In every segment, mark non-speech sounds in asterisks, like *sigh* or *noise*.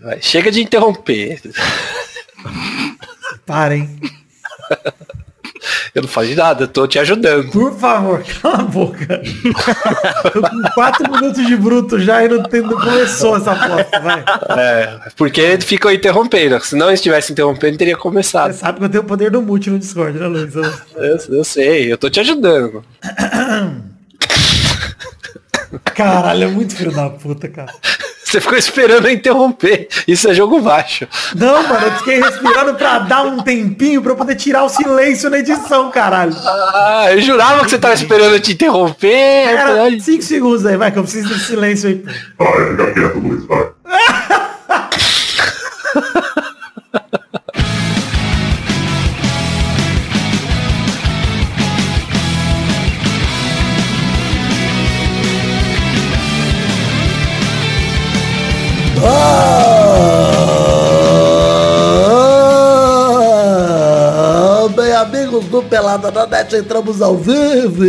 Vai, chega de interromper. Parem. Eu não faço nada, eu tô te ajudando. Por favor, cala a boca. Tô com quatro minutos de bruto já e não, tem, não começou essa aposta, vai. É, porque ficou interrompendo. Se não estivesse interrompendo, teria Você começado. sabe que eu tenho o poder do mute no Discord, né, Luiz? Eu- Eu, eu sei, eu tô te ajudando. Caralho, é muito filho da puta, cara. Você ficou esperando eu interromper. Isso é jogo baixo. Não, mano, eu fiquei respirando pra dar um tempinho pra eu poder tirar o silêncio na edição, caralho. Ah, eu jurava que você tava esperando eu te interromper. 5 segundos aí, vai, que eu preciso de silêncio aí. Vai, fica quieto, Luiz, vai. *laughs* do Pelada na Net, entramos ao vivo.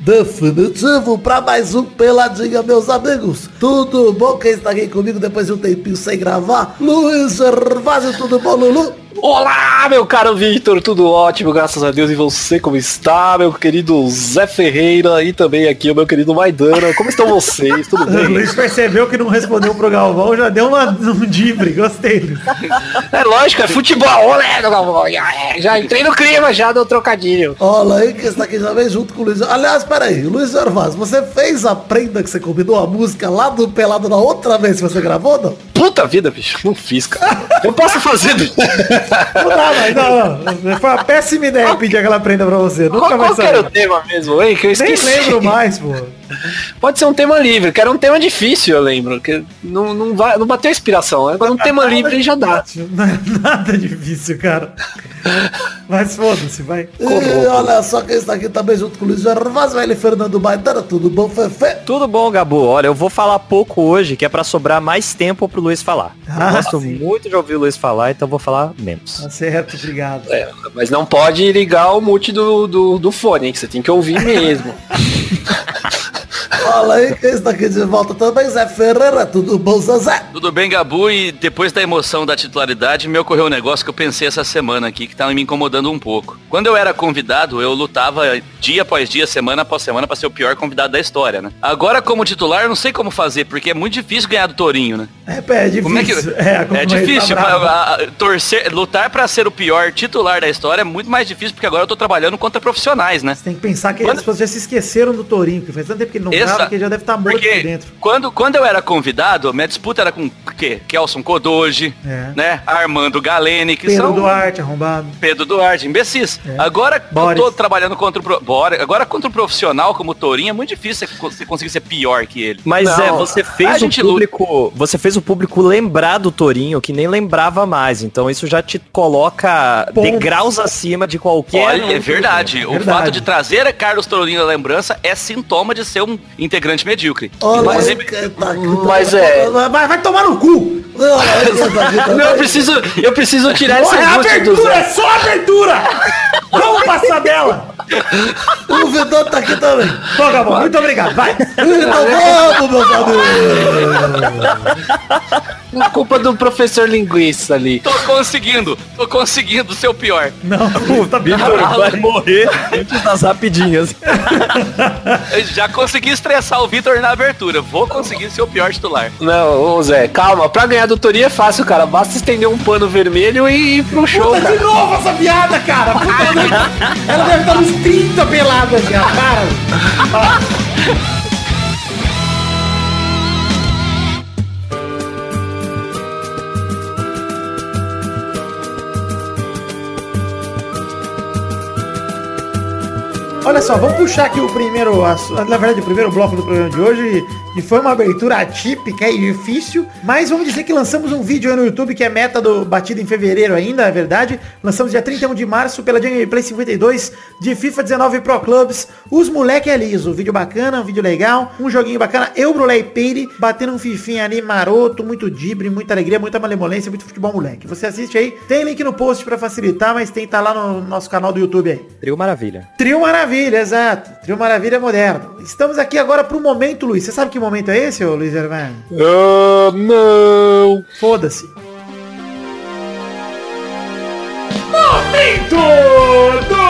Definitivo para mais um Peladinha, meus amigos. Tudo bom? Quem está aqui comigo depois de um tempinho sem gravar? Luiz Gervásio, tudo bom, Lulu? Olá, meu caro Victor, tudo ótimo, graças a Deus. E você, como está, meu querido Zé Ferreira e também aqui o meu querido Maidana. Como estão vocês? Tudo O *laughs* bem? Luiz percebeu que não respondeu pro Galvão, já deu uma, um dibre, gostei. É lógico, é futebol. Olé, Galvão. É, Já entrei no clima, já deu trocadilho. Olha aí, quem está aqui já vem junto com o Luiz. Aliás, peraí, Luiz Gervásio, você fez a prenda que você combinou a música lá do Pelado na outra vez que você gravou, não? Puta vida, bicho. Não fiz, cara. Eu posso fazer. Não dá, mas não, não. Foi uma péssima ideia pedir aquela prenda pra você. Nunca Qual, vai qual que era o tema mesmo, hein? Que eu Nem esqueci. lembro mais, pô. Pode ser um tema livre, que era um tema difícil, eu lembro. Que não, não, vai, não bateu inspiração. Agora um *laughs* tema livre já dá. Não é *laughs* nada difícil, cara. Mas foda-se, vai. E olha só quem está aqui também junto com o Luiz Gervásio, velho Fernando Maidana, tudo bom, Fefe? Tudo bom, Gabu? Olha, eu vou falar pouco hoje, que é pra sobrar mais tempo pro Luiz falar. Ah, eu gosto sim. muito de ouvir o Luiz falar, então eu vou falar menos. Tá certo, obrigado. É, mas não pode ligar o mute do, do, do fone, hein, que você tem que ouvir mesmo. *laughs* Olha aí quem está aqui de volta também, Zé Ferreira, tudo bom, Zezé? Tudo bem, Gabu? E depois da emoção da titularidade, me ocorreu um negócio que eu pensei essa semana aqui, que tava me incomodando um pouco. Quando eu era convidado, eu lutava dia após dia, semana após semana, pra ser o pior convidado da história, né? Agora, como titular, eu não sei como fazer, porque é muito difícil ganhar do Torinho, né? É, pé, é difícil. Como é que... É, é difícil. tá brava. a- a- torcer, lutar pra ser o pior titular da história é muito mais difícil, porque agora eu tô trabalhando contra profissionais, né? Você tem que pensar que Quando- as pessoas já se esqueceram do Torinho, que faz tanto tempo que ele não grava que ele já deve estar morto aqui Porque dentro. quando, quando eu era convidado, a minha disputa era com o quê? Kelson Kodoji, É. né? Armando Galene, que Pedro são Duarte, arrombado. Pedro Duarte, imbecis. É. Agora Boris. eu tô trabalhando contra o pro- Bora, agora contra o profissional como o Torinho é muito difícil você co- você conseguir ser pior que ele. Mas Não, é, você fez o gente luta. público, você fez o público lembrar do Torinho, que nem lembrava mais. Então isso já te coloca Pontos. degraus acima de qualquer. Olha, é verdade. O Verdade. fato de trazer Carlos Torinho na lembrança é sintoma de ser um integrante medíocre. Olha Inclusive, quem tá aqui Mas também. é- Vai, vai tomar no cu! Tá. Não, eu preciso, eu preciso tirar esse Porra, é abertura, é só abertura! Vamos passar dela! *laughs* O Vidor tá aqui também. Pô, Gabão, muito obrigado, vai! Então vamos, meus amigos. A culpa do professor linguiça ali. tô conseguindo, tô conseguindo ser o pior. Não, tá Vitor vai morrer antes das rapidinhas. Eu já consegui estressar o Vitor na abertura. Vou conseguir ser o pior titular. Não, ô Zé, calma. Pra ganhar do Torinho é fácil, cara. Basta estender um pano vermelho e ir pro show, Puta cara. de novo essa piada, cara! Puta, ela, deve, estar nos 30 peladas já, cara! *laughs* Olha só, vamos puxar aqui o primeiro, na verdade, o primeiro bloco do programa de hoje, que foi uma abertura atípica e difícil, mas vamos dizer que lançamos um vídeo aí no YouTube que é meta do batido em fevereiro ainda, é verdade. Lançamos dia 31 de março pela Jungle Play 52 de FIFA 19 Pro Clubs. Os moleque é liso, vídeo bacana, um vídeo legal, um joguinho bacana. Eu, Brulé e Peire, batendo um fifinha ali maroto, muito dibre, muita alegria, muita malemolência, muito futebol moleque. Você assiste aí, tem link no post pra facilitar, mas tem tá lá no nosso canal do YouTube aí. Trio Maravilha. Trio Maravilha, exato. Trio Maravilha moderno. Estamos aqui agora pro momento, Luiz. Você sabe que momento é esse, ô Luiz Hermano? Ah, não. Foda-se. Momento do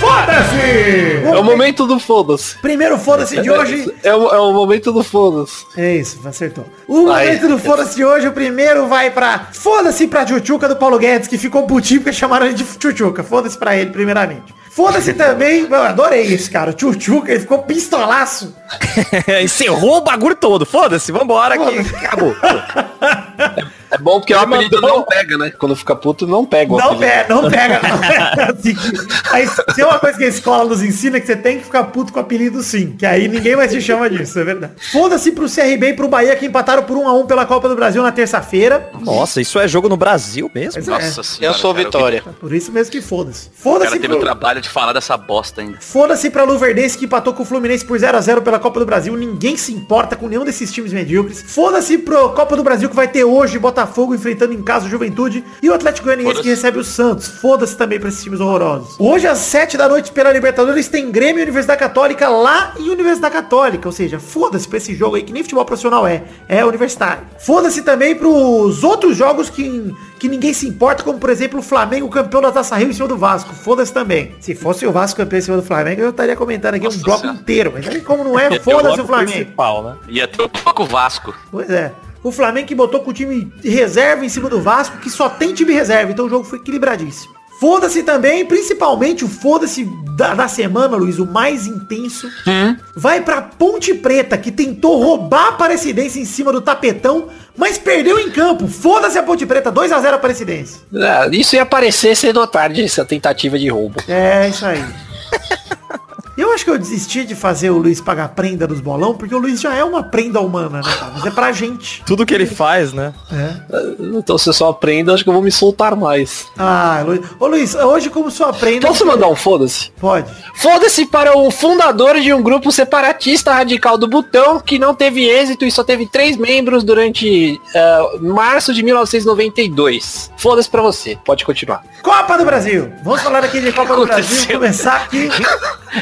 Foda-se! É o momento do foda-se. Primeiro Foda-se de hoje. É o, é o momento do foda-se. É isso, acertou. O Aí. momento do Foda-se de hoje, o primeiro vai pra Foda-se pra Tchutchuca do Paulo Guedes, que ficou putinho porque chamaram ele de Tchutchuca. Foda-se pra ele, primeiramente. Foda-se também, eu adorei esse cara, o Tchutchuca, ele ficou pistolaço. *laughs* Encerrou o bagulho todo. Foda-se, vambora que acabou. *laughs* É bom porque o apelido mandou- não pega, né? Quando fica puto, não pega o Não apelido. pega, não pega, não. *laughs* Assim Aí, se é uma coisa que a escola nos ensina, é que você tem que ficar puto com o apelido sim. Que aí ninguém mais te chama disso, é verdade. Foda-se pro CRB e pro Bahia que empataram por 1 a 1 pela Copa do Brasil na terça-feira. Nossa, isso é jogo no Brasil mesmo? Mas Nossa é, senhora. Eu sou cara, Vitória. por isso mesmo que foda-se. O cara Foda-se teve o trabalho de falar dessa bosta ainda. Foda-se pra Luverdense que empatou com o Fluminense por 0 a 0 pela Copa do Brasil. Ninguém se importa com nenhum desses times medíocres. Foda-se pro Copa do Brasil que vai ter hoje Botafogo enfrentando em casa o Juventude e o Atlético Goianiense que recebe o Santos. Foda-se também pra esses times horrorosos. Hoje às 7 da noite pela Libertadores tem Grêmio e Universidade Católica lá em Universidade Católica. Ou seja, foda-se pra esse jogo aí que nem futebol profissional é. É universitário. Foda-se também pros outros jogos que que ninguém se importa, como por exemplo o Flamengo campeão da Taça Rio em cima do Vasco. Foda-se também. Se fosse o Vasco campeão em cima do Flamengo, eu estaria comentando aqui Nossa um bloco inteiro. Mas aí como não é, *laughs* foda-se o Flamengo. Né? Ia ter pouco Vasco. Pois é. O Flamengo que botou com o time reserva em cima do Vasco, que só tem time reserva. Então o jogo foi equilibradíssimo. Foda-se também, principalmente o foda-se da, da semana, Luiz, o mais intenso. Vai pra Ponte Preta, que tentou roubar a Aparecidense em cima do tapetão, mas perdeu em campo. Foda-se a Ponte Preta, 2x0 Aparecidense. É, isso ia aparecer cedo ou tarde, essa tentativa de roubo. É, isso aí. Eu acho que eu desisti de fazer o Luiz pagar prenda dos bolão, porque o Luiz já é uma prenda humana, né, cara? Mas é pra gente. Tudo que ele faz, né? Então se eu só aprendo, acho que eu vou me soltar mais. Ah, Luiz. Ô Luiz, hoje como sua prenda. Posso mandar um foda-se? Pode. Foda-se para o fundador de um grupo separatista radical do Butão que não teve êxito e só teve três membros durante eh, março de 1992. Foda-se pra você. Pode continuar. Copa do Brasil. Vamos falar aqui de Copa do Brasil. Começar aqui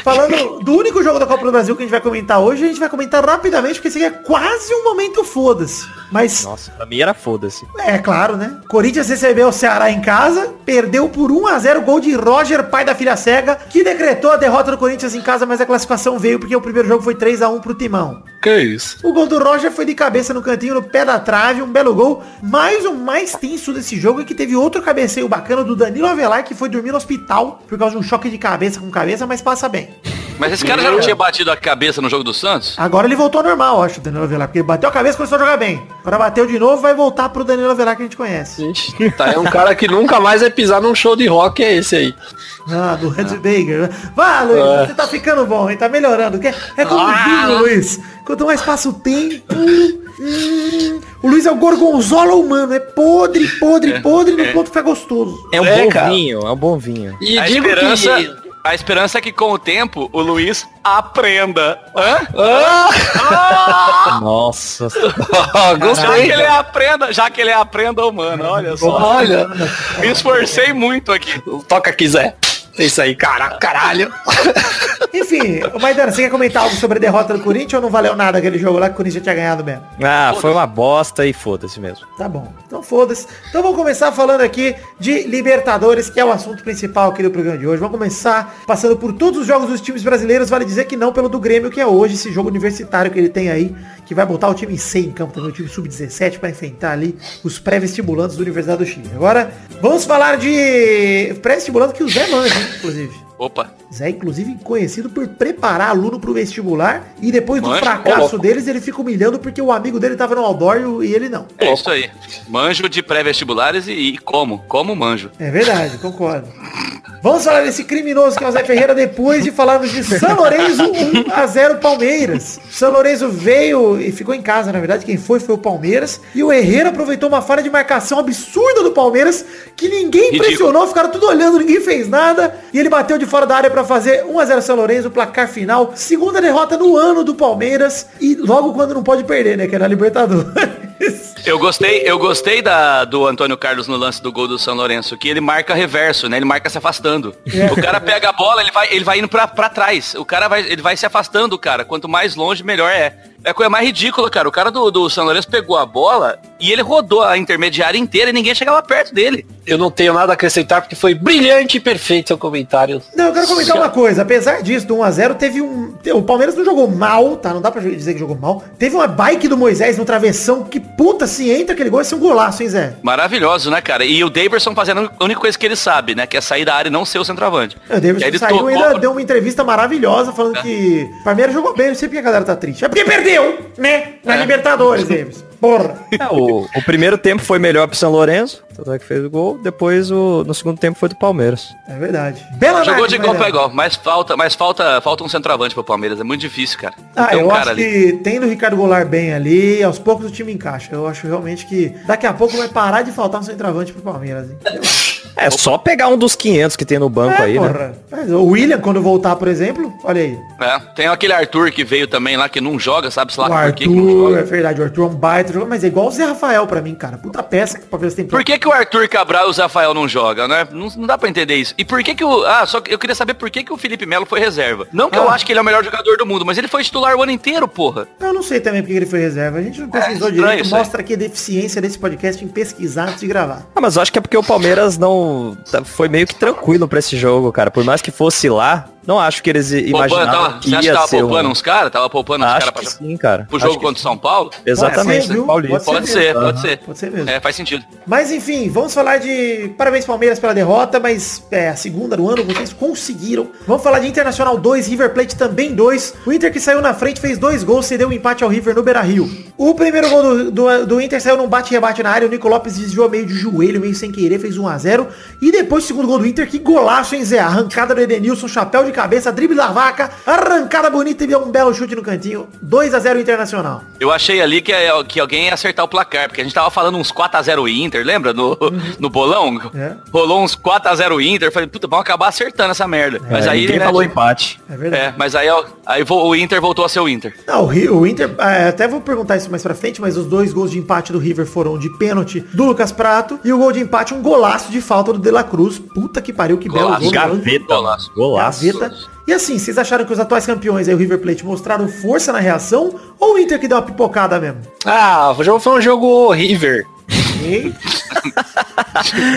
falando do único jogo da Copa do Brasil que a gente vai comentar hoje. A gente vai comentar rapidamente, porque esse aqui é quase um momento foda-se. Mas Nossa, pra mim era foda-se. É, claro, né? Corinthians recebeu o Ceará em casa, perdeu por 1 a 0 gol de Roger, pai da filha cega, que decretou a derrota do Corinthians em casa, mas a classificação veio porque o primeiro jogo foi 3 a 1 pro Timão. Que isso? O gol do Roger foi de cabeça no cantinho, no pé da trave, um belo gol. Mas o mais tenso desse jogo é que teve outro cabeceio bacana do Danilo Avelar, que foi dormir no hospital por causa de um choque de cabeça com cabeça, mas passa bem. Mas esse cara já não tinha batido a cabeça no jogo do Santos? Agora ele voltou ao normal, acho, o Danilo Avelar, porque bateu a cabeça e começou a jogar bem. Agora bateu de novo, vai voltar pro Danilo Avelar que a gente conhece. Gente, *laughs* tá, é um cara que nunca mais vai pisar num show de rock, é esse aí. Ah, do Hans Baker. Vá, Luiz, É. você tá ficando bom, hein? Tá melhorando. É, é como o vinho, Luiz. Quanto mais passa o tempo... hum, o Luiz é o gorgonzola humano. É podre, podre, podre, no ponto que fica gostoso. É um É, bom cara. vinho, é um bom vinho. E A digo esperança, que... a esperança é que com o tempo o Luiz aprenda. Hã? Ah, Nossa. *laughs* Já gostei. que ele aprenda, já que ele aprenda humano, olha só. Olha, Me esforcei muito aqui. toca quiser. É Isso aí, cara, caralho. *laughs* Enfim, Maidana, você quer comentar algo sobre a derrota do Corinthians ou não valeu nada aquele jogo lá que o Corinthians já tinha ganhado mesmo? Ah, foi uma bosta e foda-se mesmo. Tá bom. Então foda-se. Então vamos começar falando aqui de Libertadores, que é o assunto principal aqui do programa de hoje. Vamos começar passando por todos os jogos dos times brasileiros. Vale dizer que não pelo do Grêmio, que é hoje esse jogo universitário que ele tem aí, que vai botar o time C em campo também, o time sub-17 para enfrentar ali os pré-vestibulantes da Universidade do Chile. Agora, vamos falar de pré-vestibulantes que o Zé manja, hein, inclusive. Opa, Zé, inclusive, conhecido por preparar aluno pro vestibular e depois do Manja. fracasso deles, ele fica humilhando porque o amigo dele tava no Aldor e ele não. é isso aí. Manjo de pré-vestibulares e, e como? Como manjo? É verdade, concordo. Vamos falar desse criminoso que é o Zé Ferreira depois de falarmos de São Lourenço 1 a 0 Palmeiras. São Lourenço veio e ficou em casa, na verdade, quem foi foi o Palmeiras. E o Herrera aproveitou uma falha de marcação absurda do Palmeiras, que ninguém Ridículo. pressionou, ficaram tudo olhando, ninguém fez nada. E ele bateu de fora da área para fazer 1 a 0 São Lourenço, placar final. Segunda derrota no ano do Palmeiras e logo quando não pode perder, né, que é na Libertadores. Eu gostei, eu gostei da, do Antônio Carlos no lance do gol do São Lourenço, que ele marca reverso, né? Ele marca se afastando. É. O cara pega a bola, ele vai, ele vai indo pra, pra trás. O cara vai, ele vai se afastando, cara. Quanto mais longe, melhor é. É a coisa mais ridícula, cara. O cara do, do São Lourenço pegou a bola e ele rodou a intermediária inteira e ninguém chegava perto dele. Eu não tenho nada a acrescentar porque foi brilhante e perfeito seu comentário. Não, eu quero comentar uma coisa. Apesar disso, do 1x0, teve um. O Palmeiras não jogou mal, tá? Não dá pra dizer que jogou mal. Teve uma bike do Moisés no travessão. Que puta, se entra aquele gol, ia ser um golaço, hein, Zé? Maravilhoso, né, cara? E o Daverson fazendo a única coisa que ele sabe, né? Que é sair da área e não ser o centroavante. O Davidson Ele saiu tocou- e ainda deu uma entrevista maravilhosa falando que o Palmeiras jogou bem. Não sei porque a galera tá triste. É porque perdeu, né? Na Libertadores, Davis. Porra. É, o, o primeiro tempo foi melhor pro São Lourenço, tanto é que fez o gol. Depois, o, no segundo tempo, foi do Palmeiras. É verdade. Bela Jogou análise, de igual pra igual, mas falta, mas falta, falta um centroavante pro Palmeiras. É muito difícil, cara. Ah, tem um eu cara acho ali. que tendo o Ricardo Goulart bem ali, aos poucos o time encaixa. Eu acho realmente que daqui a pouco vai parar de faltar um centroavante pro Palmeiras. Hein? *laughs* É só pegar um dos 500 que tem no banco É, aí, né? porra. Mas o William, quando voltar, por exemplo, olha aí. É, tem aquele Arthur que veio também lá, que não joga, sabe se lá O por que que não Arthur, joga. é verdade, o Arthur é um baita jogador, mas é igual o Zé Rafael pra mim, cara. Puta peça que o Palmeiras tem Por que, que o Arthur Cabral e o Zé Rafael não jogam, né? Não, não dá pra entender isso. E por que que o... Ah, só que eu queria saber por que que o Felipe Melo foi reserva. Não que eu Ah. acho que ele é o melhor jogador do mundo, mas ele foi titular o ano inteiro, porra. Eu não sei também porque ele foi reserva. A gente não pesquisou É, direito. Mostra aqui a deficiência desse podcast em pesquisar antes de gravar. Ah, mas eu acho que é porque o Palmeiras não... tá- Foi meio que tranquilo pra esse jogo, cara. Por mais que fosse lá, não acho que eles imaginavam tava, que você acha que ia tava ser poupando um... uns caras? Tava poupando uns caras que pra... sim, cara. pro jogo contra o sim. São Paulo? Exatamente, Pode ser. Pode Pode ser, pode Aham, ser. pode ser mesmo. É, faz sentido. Mas enfim, vamos falar de parabéns Palmeiras pela derrota, mas é a segunda do ano, vocês conseguiram. Vamos falar de Internacional 2, River Plate também 2. O Inter que saiu na frente fez dois gols, cedeu um empate ao River no Beira-Rio. O primeiro gol do, do, do Inter saiu num bate-rebate na área, o Nico Lopes desviou meio de joelho, meio sem querer, fez 1 a 0 E depois o segundo gol do Inter, que golaço, hein, Zé? Arrancada do Edenilson, chapéu de cabeça, drible da vaca, arrancada bonita e deu um belo chute no cantinho. 2 a 0 Internacional. Eu achei ali que, é- que alguém ia acertar o placar, porque a gente tava falando uns 4x0 Inter, lembra? No, no bolão? É. Rolou uns 4x0 Inter, falei, puta, vamos acabar acertando essa merda. mas É, aí, ninguém né, falou empate. É verdade. É, mas aí, ó, aí o Inter voltou a ser o Inter. Não, o, o Inter, é, até vou perguntar isso mais pra frente, mas os dois gols de empate do River foram de pênalti do Lucas Prato e o gol de empate um golaço de falta do De La Cruz. Puta que pariu, que belo Golaço. gol. mano. Gaveta, Golaço. Golaço. Gaveta. E assim, vocês acharam que os atuais campeões aí, o River Plate, mostraram força na reação ou o Inter que deu uma pipocada mesmo? Ah, o jogo foi um jogo horrível.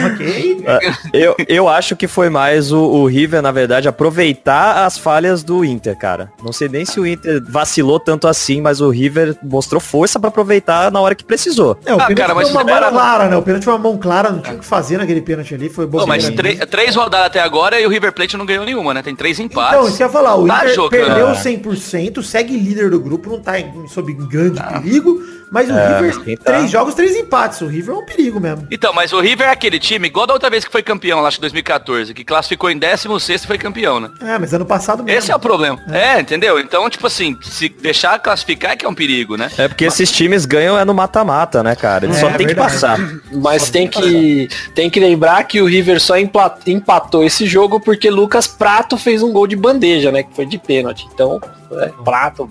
Ok. ok. Eu, eu acho que foi mais o, o River, na verdade, aproveitar as falhas do Inter, cara. Não sei nem se o Inter vacilou tanto assim, mas o River mostrou força pra aproveitar na hora que precisou. É, o Ah, pênalti cara, foi mas uma mão era- clara, né? O pênalti foi uma mão clara, não tinha o que fazer naquele pênalti ali, foi bom. mas trê- três rodadas até agora e o River Plate não ganhou nenhuma, né? Tem três empates. Então, isso ia falar, o Tá Inter jogando. perdeu 100%, segue líder do grupo, não tá em, sob grande perigo, mas o River, tá- três jogos, três empates, o River é um perigo mesmo. Então, mas o River é aquele time, igual da outra vez que foi campeão, lá acho que 2014, que classificou em 16 e foi campeão, né? É, mas ano passado mesmo. Esse é o problema. É. entendeu? Então, tipo assim, se deixar classificar é que é um perigo, né? É porque esses times ganham é no mata-mata, né, cara? Eles É, só tem que verdade. passar. Mas tem que, tem que lembrar que o River só empatou esse jogo porque Lucas Prato fez um gol de bandeja, né? Que foi de pênalti. Então, é, Prato.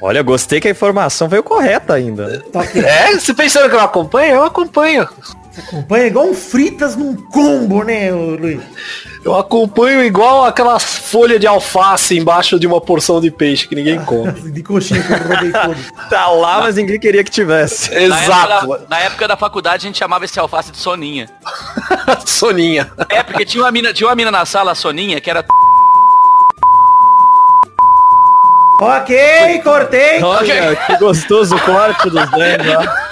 Olha, gostei que a informação veio correta ainda. Tá. É, você pensando que eu acompanho? Eu acompanho. Acompanha igual um fritas num combo, né, Luiz? Eu acompanho igual aquelas folhas de alface embaixo de uma porção de peixe que ninguém come. De coxinha que eu roubei *laughs* todo. Tá lá, mas ninguém queria que tivesse. *laughs* Na época, Exato. da, na época da faculdade a gente chamava esse alface de Soninha. *laughs* Soninha. É, porque tinha uma mina, tinha uma mina na sala, a Soninha, que era ok, cortei. Olha, que gostoso o corte dos dentes, ó.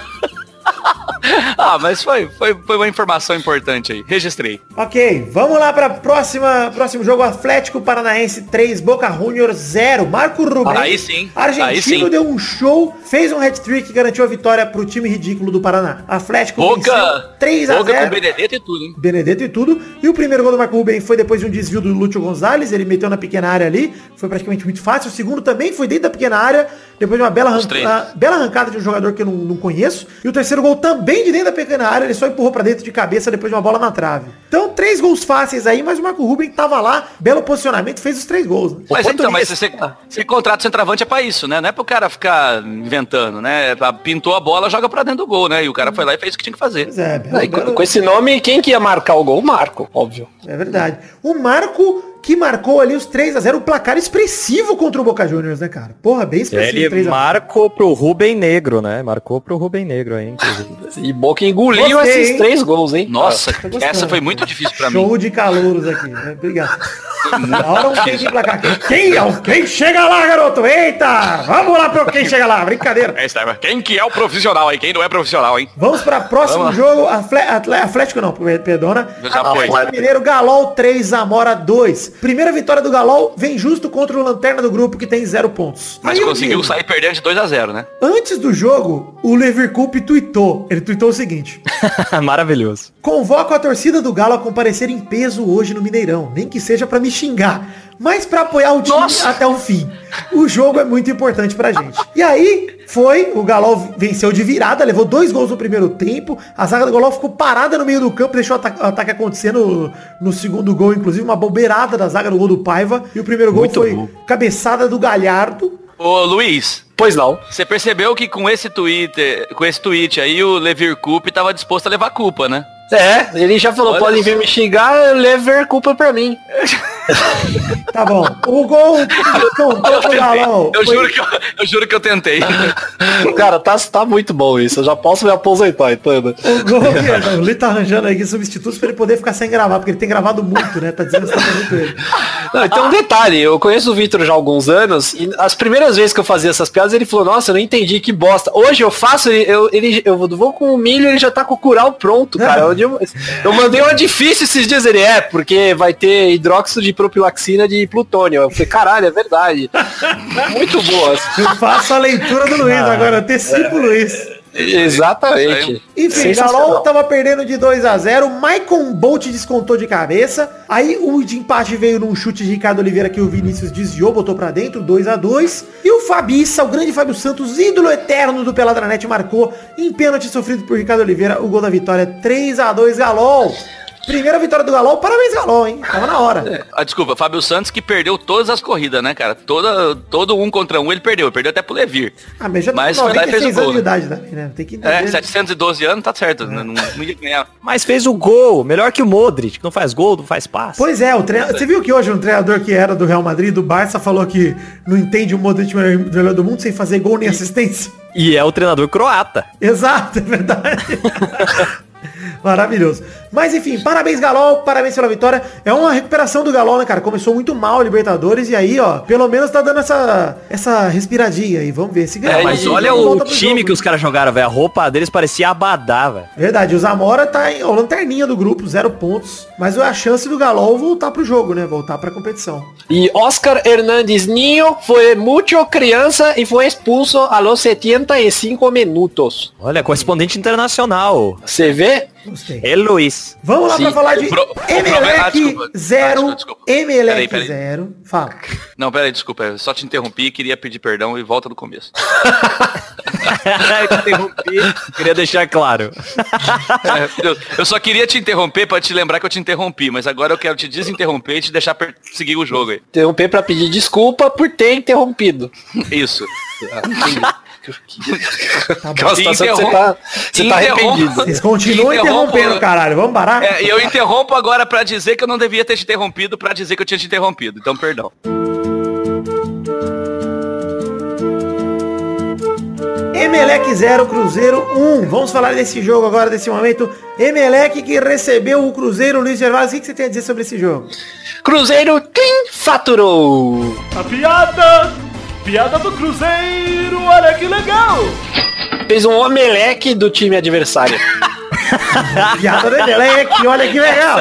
*laughs* Ah, mas foi, foi, foi uma informação importante aí. Registrei. Ok, vamos lá para próxima próximo jogo Atlético Paranaense 3, Boca Juniors 0. Marco Rubens, Aí sim, argentino, aí sim. deu um show, fez um hat-trick e garantiu a vitória pro time ridículo do Paraná. Atlético Boca, 3 a Boca 0. com Benedetto e tudo, hein? Benedetto e tudo. E o primeiro gol do Marco Ruben foi depois de um desvio do Lúcio Gonzalez. Ele meteu na pequena área ali. Foi praticamente muito fácil. O segundo também foi dentro da pequena área. Depois de uma bela, Os arran- três. ah, bela arrancada de um jogador que eu não, não conheço. E o terceiro gol também de dentro da pequena área. Ele só empurrou pra dentro de cabeça depois de uma bola na trave. Então, três gols fáceis aí, mas o Marco Ruben tava lá. Belo posicionamento, fez os três gols. né? Mas então, mas você, você contrata o centroavante é pra isso, né? Não é pro cara ficar inventando, né? Pintou a bola, joga pra dentro do gol, né? E o cara foi lá e fez o que tinha que fazer. Pois é, belo, belo- com esse nome, quem que ia marcar o gol? Marco, óbvio. É verdade. O Marco que marcou ali os 3 a 0 o placar expressivo contra o Boca Juniors, né, cara? Porra, bem expressivo. Ele 3 a 0. marcou pro Rubem Negro, né? Marcou pro Rubem Negro aí, inclusive. *laughs* E Boca engoliu Gostei, esses hein? três gols, hein? Nossa, gostando. essa foi muito difícil pra Show mim. de calouros aqui, né? Obrigado. Na hora um placar. Quem, é o- quem chega lá, garoto? Eita! Vamos lá pro quem chega lá, brincadeira. É. Quem que é o profissional aí? Quem não é profissional, hein? Vamos para próximo Vamos jogo. Atlético não, perdona. Já foi. Atlético Mineiro, Galol 3, Zamora 2. Primeira vitória do Galol vem justo contra o Lanterna do grupo que tem zero pontos. Mas Aí, conseguiu amigo, sair perdendo de 2 a 0 né? Antes do jogo, o Leverkusen tweetou. Ele tweetou o seguinte. *laughs* Maravilhoso. Convoco a torcida do Galo a comparecer em peso hoje no Mineirão, nem que seja pra me xingar, mas pra apoiar o time Nossa! até o fim. O jogo é muito importante pra gente. E aí, foi, o Galo venceu de virada, levou dois gols no primeiro tempo, a zaga do Galo ficou parada no meio do campo, deixou o ata- o ataque acontecer no, no segundo gol, inclusive uma bobeirada da zaga do gol do Paiva, e o primeiro gol Muito foi bom. cabeçada do Galhardo. Ô, Luiz, Pois não. você percebeu que com esse Twitter, com esse tweet aí, o Levir Coupe tava disposto a levar culpa, né? É, ele já falou, Olha podem vir me xingar, lever culpa pra mim. *laughs* Tá bom. O gol *laughs* Galão. Eu Foi- juro, que eu, eu juro que eu tentei. *laughs* Cara, tá, tá muito bom isso. Eu já posso me aposentar, entendeu? O gol que o Lito tá arranjando aí substitutos pra ele poder ficar sem gravar, porque ele tem gravado muito, né? Tá dizendo que tá muito ele. Não, então um detalhe, eu conheço o Vitor já há alguns anos, e as primeiras vezes que eu fazia essas piadas, ele falou, nossa, eu não entendi, que bosta. Hoje eu faço, eu, ele, eu vou com o milho, ele já tá com o curau pronto, cara. Eu, eu, eu mandei uma difícil esses dias, ele é, porque vai ter hidróxido de propilaxina de plutônio. Eu falei, caralho, é verdade. Muito boa. Eu faço a leitura do Luiz agora, eu antecipo o Luiz. Exatamente. Enfim. Galol tava perdendo de 2 a 0 Maicon Bolt descontou de cabeça. Aí o de empate veio num chute de Ricardo Oliveira que o Vinícius desviou, botou pra dentro, 2 a 2 E o Fabiça, o grande Fábio Santos, ídolo eterno do Peladranet, marcou em pênalti sofrido por Ricardo Oliveira o gol da vitória 3 a 2 Galol. Primeira vitória do Galol, parabéns Galol, hein? Tava na hora. Ah, desculpa, Fábio Santos que perdeu todas as corridas, né, cara? Toda, todo um contra um ele perdeu. Ele perdeu até pro Levir. Ah, mas já tá Mas foi lá e fez o 96 anos gol, de né? idade né? Tem que É, entender. 712 anos, tá certo. Não, não, não ia ganhar. Mas fez o gol, melhor que o Modric, que não faz gol, não faz passe. Pois é, o treina... você viu que hoje um treinador que era do Real Madrid, do Barça, falou que não entende o Modric melhor melhor do mundo sem fazer gol nem assistência? E é o treinador croata. Exato, é verdade. *laughs* Maravilhoso. Mas enfim, parabéns Galol, parabéns pela vitória. É uma recuperação do Galol, né, cara? Começou muito mal a Libertadores e aí, ó, pelo menos tá dando essa, essa respiradinha aí. Vamos ver se ganhar. É, Mas e- olha o time jogo. que os caras jogaram, velho. A roupa deles parecia abadá, velho. Verdade, o Zamora tá em ó, lanterninha do grupo, zero pontos. Mas é a chance do Galol voltar pro jogo, né? Voltar pra competição. E Oscar Hernández Ninho foi muito criança e foi expulso a los 75 minutos. Olha, correspondente internacional. Você vê? Gostei. É Luiz. Vamos lá Sim, pra falar de pro- ah, Emelec desculpa. Ah, 0, desculpa, desculpa. Peraí, Emelec peraí. 0. Fala. Não, peraí, desculpa. eu Só te interrompi, queria pedir perdão e volta do começo. Eu *laughs* *laughs* interrompi, queria deixar claro. É, eu, eu só queria te interromper pra te lembrar que eu te interrompi, mas agora eu quero te desinterromper e te deixar seguir o jogo aí. Interromper pra pedir desculpa por ter interrompido. Isso. *laughs* *laughs* Tá bom. Que você tá, você tá arrependido. *laughs* Vocês continuam interrompendo, caralho. Vamos parar? É, eu interrompo agora pra dizer que eu não devia ter te interrompido, pra dizer que eu tinha te interrompido. Então, perdão. Emelec 0, Cruzeiro 1. Vamos falar desse jogo agora, desse momento. Emelec que recebeu o Cruzeiro, Luiz Gervásio. O que você tem a dizer sobre esse jogo? Cruzeiro Clean faturou. A piada! Piada do Cruzeiro, olha que legal! Fez um omeleque do time adversário. *laughs* *laughs* Piada do Emelec, olha que legal.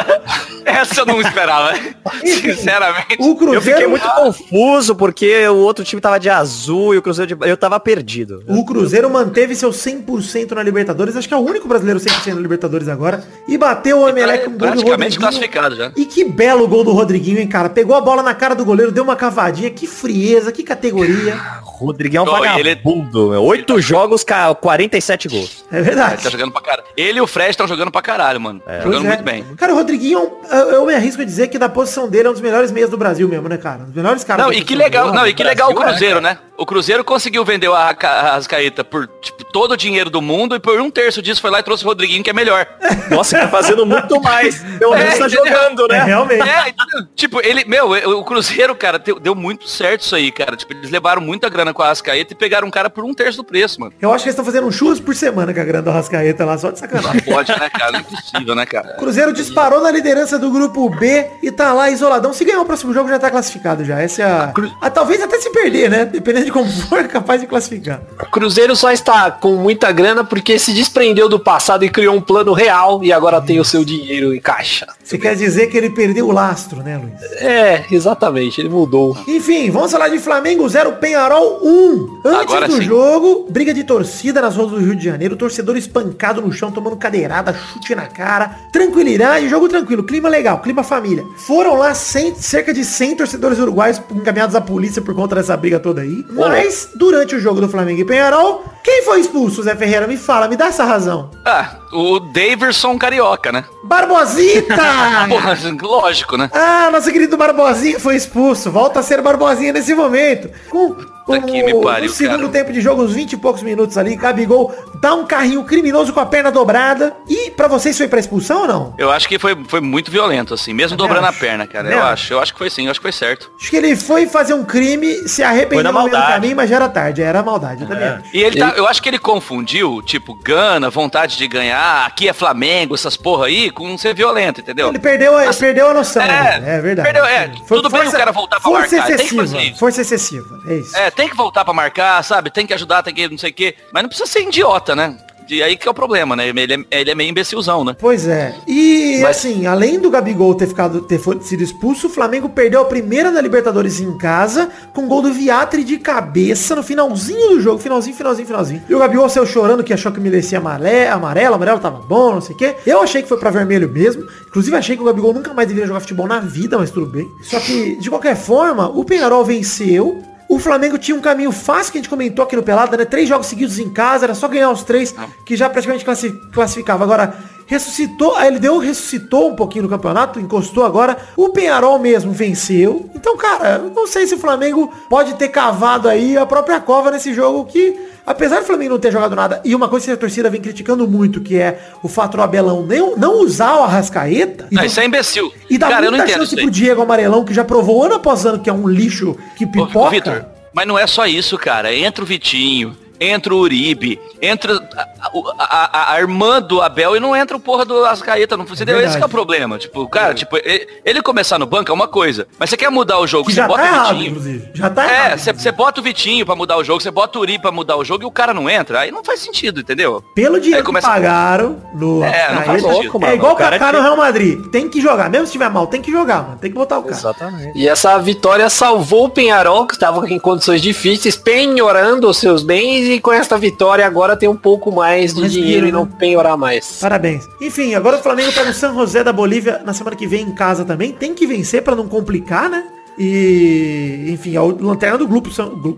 Essa eu não esperava. *laughs* Sinceramente. O Cruzeiro... Eu fiquei muito confuso porque o outro time tava de azul e o Cruzeiro de... Eu tava perdido. O Cruzeiro manteve seu 100% na Libertadores, acho que é o único brasileiro 100% na Libertadores agora, e bateu o Emelec com um gol do Praticamente Rodriguinho. classificado já. E que belo gol do Rodriguinho, hein, cara? Pegou a bola na cara do goleiro, deu uma cavadinha, que frieza, que categoria. Rodriguinho é um Oh, e ele- vagabundo, meu. Oito jogos, ca- 47 gols. É Ele verdade. tá jogando pra caralho. Ele e o Fred estão jogando pra caralho, mano. Pois Jogando é. muito bem. Cara, o Rodriguinho, eu, eu me arrisco a dizer que da posição dele é um dos melhores meias do Brasil mesmo, né, cara? Um dos melhores caras. Não, e que legal, não, e que legal o Brasil, Cruzeiro, né? O Cruzeiro conseguiu vender o Arraca- Arrascaeta por tipo, todo o dinheiro do mundo e por um terço disso foi lá e trouxe o Rodriguinho, que é melhor. *laughs* Nossa, tá fazendo muito mais. Pelo É, menos tá jogando, É, né? realmente. É, tipo, ele, meu, o Cruzeiro, cara, deu, deu muito certo isso aí, cara. Tipo, eles levaram muita grana com a Arrascaeta e pegaram um cara por um terço do preço, mano. Eu acho que eles estão fazendo um churros por semana com a grana do Arrascaeta lá, só de sacanagem. Pode, né, cara? Não é possível, né, cara? Cruzeiro disparou na liderança do grupo B e tá lá isoladão. Se ganhar o próximo jogo já tá classificado já. Essa é a... a talvez até se perder, né? Dependendo de como *laughs* for, é capaz de classificar. O Cruzeiro só está com muita grana porque se desprendeu do passado e criou um plano real e agora tem o seu dinheiro em caixa. Você quer dizer que ele perdeu o lastro, né, Luiz? É, exatamente, ele mudou. Enfim, vamos falar de Flamengo 0, Penharol 1. Antes Agora do sim. jogo, briga de torcida nas ruas do Rio de Janeiro, torcedor espancado no chão, tomando cadeirada, chute na cara, tranquilidade, jogo tranquilo, clima legal, clima família. Foram lá 100, cerca de 100 torcedores uruguaios encaminhados à polícia por conta dessa briga toda aí. Mas, durante o jogo do Flamengo e Penharol, quem foi expulso, Zé Ferreira? Me fala, me dá essa razão. Ah, o Daverson Carioca, né? Barbosita! *laughs* Porra, lógico, né? Ah, nosso querido Barbosinha foi expulso. Volta a ser Barbosinha nesse momento. Com, com que me pariu, no segundo cara. tempo de jogo, uns 20 e poucos minutos ali, Gabigol dá um carrinho criminoso com a perna dobrada. E pra vocês foi pra expulsão ou não? Eu acho que foi, foi muito violento, assim, mesmo dobrando acho. a perna, cara. Também Eu acho. eu acho que foi sim, eu acho que foi certo. Acho que ele foi fazer um crime, se arrependeu no meio do maldade. caminho, mas já era tarde. Era maldade, eu também acho. E ele tá, eu acho que ele confundiu, tipo, gana, vontade de ganhar, aqui é Flamengo, essas porra aí, com ser violento, entendeu? Ele perdeu, a- perdeu a noção. É, né? é verdade. perdeu, é. Tudo bem o cara voltar pra força marcar, tem que excessiva. Força excessiva, é isso. É, tem que voltar pra marcar, sabe? Tem que ajudar, tem que não sei o quê. Mas não precisa ser idiota, né? E aí que é o problema, né? Ele é, ele é meio imbecilzão, né? Pois é. E Mas- assim, além do Gabigol ter ficado ter sido expulso, o Flamengo perdeu a primeira da Libertadores em casa, com gol do Viatri de cabeça no finalzinho do jogo, finalzinho, finalzinho, finalzinho. E o Gabigol saiu chorando que achou que merecia amarelo, amarelo, amarelo tava bom, não sei o quê. Eu achei que foi pra vermelho mesmo. Inclusive achei que o Gabigol nunca mais deveria jogar futebol na vida, mas tudo bem. Só que, de qualquer forma, o Penharol venceu. O Flamengo tinha um caminho fácil que a gente comentou aqui no Pelada, né? Três jogos seguidos em casa, era só ganhar os três, que já praticamente classi- classificava. Agora, ressuscitou, aí ele deu, ressuscitou um pouquinho no campeonato, encostou agora. O Penharol mesmo venceu. Então, cara, não sei se o Flamengo pode ter cavado aí a própria cova nesse jogo que, apesar do Flamengo não ter jogado nada, e uma coisa que a torcida vem criticando muito, que é o fato do Abelão não, não usar o Arrascaeta. Não, do- isso é imbecil. e dá cara, muita chance pro Diego Amarelão, que já provou ano após ano que é um lixo que Ô, pipoca. Vitor, mas não é só isso, cara. Entra o Vitinho, entra o Uribe, entra a, a, a- a irmã do Abel e não entra o porra do Ascaeta. Não entendeu? verdade. Esse que é o problema. Tipo, cara, tipo, ele, ele começar no banco é uma coisa. Mas você quer mudar o jogo, Que você já bota tá o errado, Vitinho. inclusive. Já tá É, errado. você você bota o Vitinho pra mudar o jogo, você bota o Uribe pra mudar o jogo e o cara não entra. Aí não faz sentido, entendeu? Pelo dinheiro começa- que pagaram no É, não faz Arrascaeta, sentido, é mano. igual o O cara Kaká no Real Madrid. Tem que jogar. Mesmo se tiver mal, tem que jogar, mano. Tem que botar o cara. Exatamente. E essa vitória salvou o Penharol, que estava em condições difíceis, penhorando os seus bens, e com essa vitória agora tem um pouco mais de Mais dinheiro dinheiro, e não né? penhorar mais. Parabéns. Enfim, agora o Flamengo tá no San José da Bolívia na semana que vem em casa também. Tem que vencer pra não complicar, né? E, enfim, é o lanterna do grupo,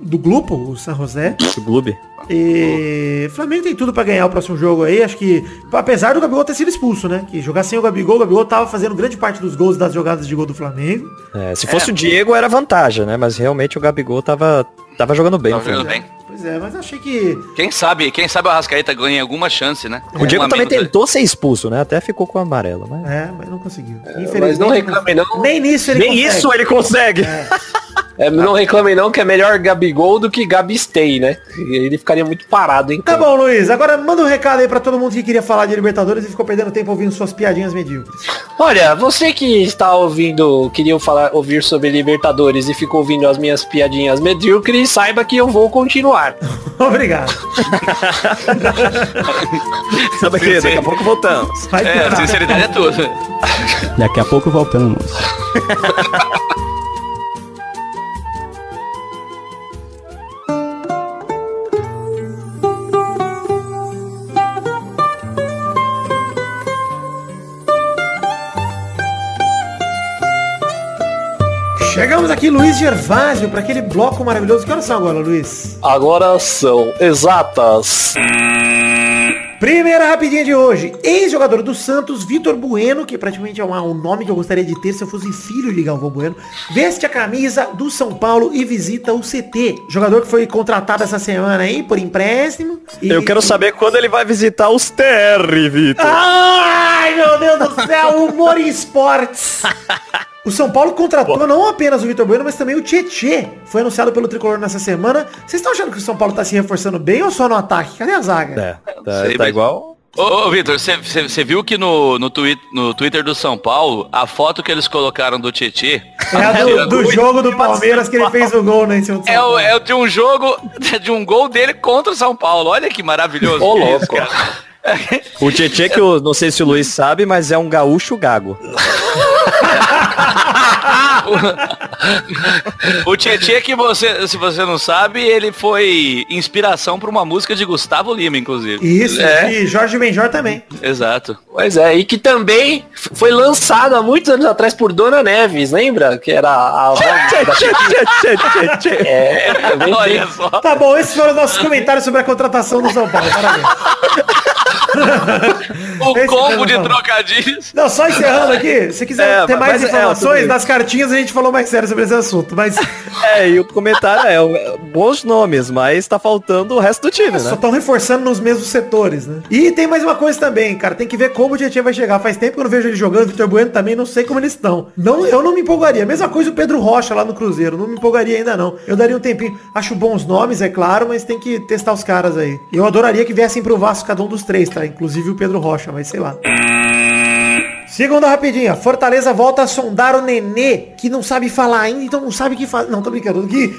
do grupo, o San José. O clube. E Flamengo tem tudo pra ganhar o próximo jogo aí. Acho que, apesar do Gabigol ter sido expulso, né? Que jogar sem o Gabigol, o Gabigol tava fazendo grande parte dos gols das jogadas de gol do Flamengo. É, se fosse o Diego era vantagem, né? Mas realmente o Gabigol tava, tava jogando bem. O Flamengo. jogando bem. Pois é, mas achei que. Quem sabe, quem sabe o Arrascaeta ganha alguma chance, né? O Diego a também tentou ser expulso, né? Até ficou com o amarelo, mas... É, mas não conseguiu. Mas não reclame não. Nem nisso ele Nem consegue. isso ele consegue. É, não reclame não que é melhor Gabigol do que Gabistei, né? Ele ficaria muito parado, hein? Tá bom, Luiz. Agora manda um recado aí pra todo mundo que queria falar de Libertadores e ficou perdendo tempo ouvindo suas piadinhas medíocres. Olha, você que está ouvindo, queria falar, ouvir sobre Libertadores e ficou ouvindo as minhas piadinhas medíocres, saiba que eu vou continuar. *laughs* Obrigado. *laughs* Sabe que daqui a pouco voltamos. Vai É, sinceridade é tudo. Daqui a pouco voltamos. *laughs* Chegamos aqui, Luiz Gervásio, para aquele bloco maravilhoso. Que horas são agora, Luiz? Agora são exatas. Primeira rapidinha de hoje. Ex-jogador do Santos, Vitor Bueno, que praticamente é um nome que eu gostaria de ter se eu fosse filho de Galvão Bueno, veste a camisa do São Paulo e visita o CT. Jogador que foi contratado essa semana aí por empréstimo. E- Eu quero saber quando ele vai visitar os TR, Vitor. Ai, meu Deus do céu, humor em esportes. *laughs* O São Paulo contratou não apenas o Vitor Bueno, mas também o Tietê. Foi anunciado pelo Tricolor nessa semana. Vocês estão achando que o São Paulo tá se reforçando bem ou só no ataque? Cadê a zaga? É, tá, Sei, tá mas- igual. Ô, ô Vitor, você viu que no, no, twi no Twitter do São Paulo, a foto que eles colocaram do Tietê É a do, do jogo do Palmeiras que ele fez o gol, né, em cima do São é, o, Paulo. é de um jogo, *laughs* de um gol dele contra o São Paulo. Olha que maravilhoso. Ô, é louco. cara. O Tietê, que eu não sei se o Luiz sabe, mas é um gaúcho gago. *laughs* *laughs* O Tietê que você, se você não sabe, ele foi inspiração para uma música de Gustavo Lima, inclusive. Isso, É. e Jorge Benjor também. Exato. Pois é, e que também foi lançado há muitos anos atrás por Dona Neves, lembra? Que era a. *laughs* É, também Olha só. Tá bom, esses foram os nossos comentários sobre a contratação do São Paulo. Parabéns. *laughs* O *laughs* Esse combo de trocadilhos. Não, só encerrando aqui, se quiser É, ter mais mas é, informações bem. das cartinhas, a gente falou mais sério sobre esse assunto. Mas *laughs* É, e o comentário é, é, bons nomes, mas tá faltando o resto do time, só né? estão reforçando nos mesmos setores, né? E tem mais uma coisa também, cara. Tem que ver como o Tietchan vai chegar. Faz tempo que eu não vejo ele jogando, Vitor Bueno também, não sei como eles estão. Não, eu não me empolgaria. Mesma coisa o Pedro Rocha lá no Cruzeiro. Não me empolgaria ainda não. Eu daria um tempinho. Acho bons nomes, é claro, mas tem que testar os caras aí. Eu adoraria que viessem pro Vasco cada um dos três, tá? Inclusive o Pedro Rocha, mas sei lá. Segunda rapidinha, Fortaleza volta a sondar o Nenê, que não sabe falar ainda, então não sabe o que fazer. Não, tô brincando. Que...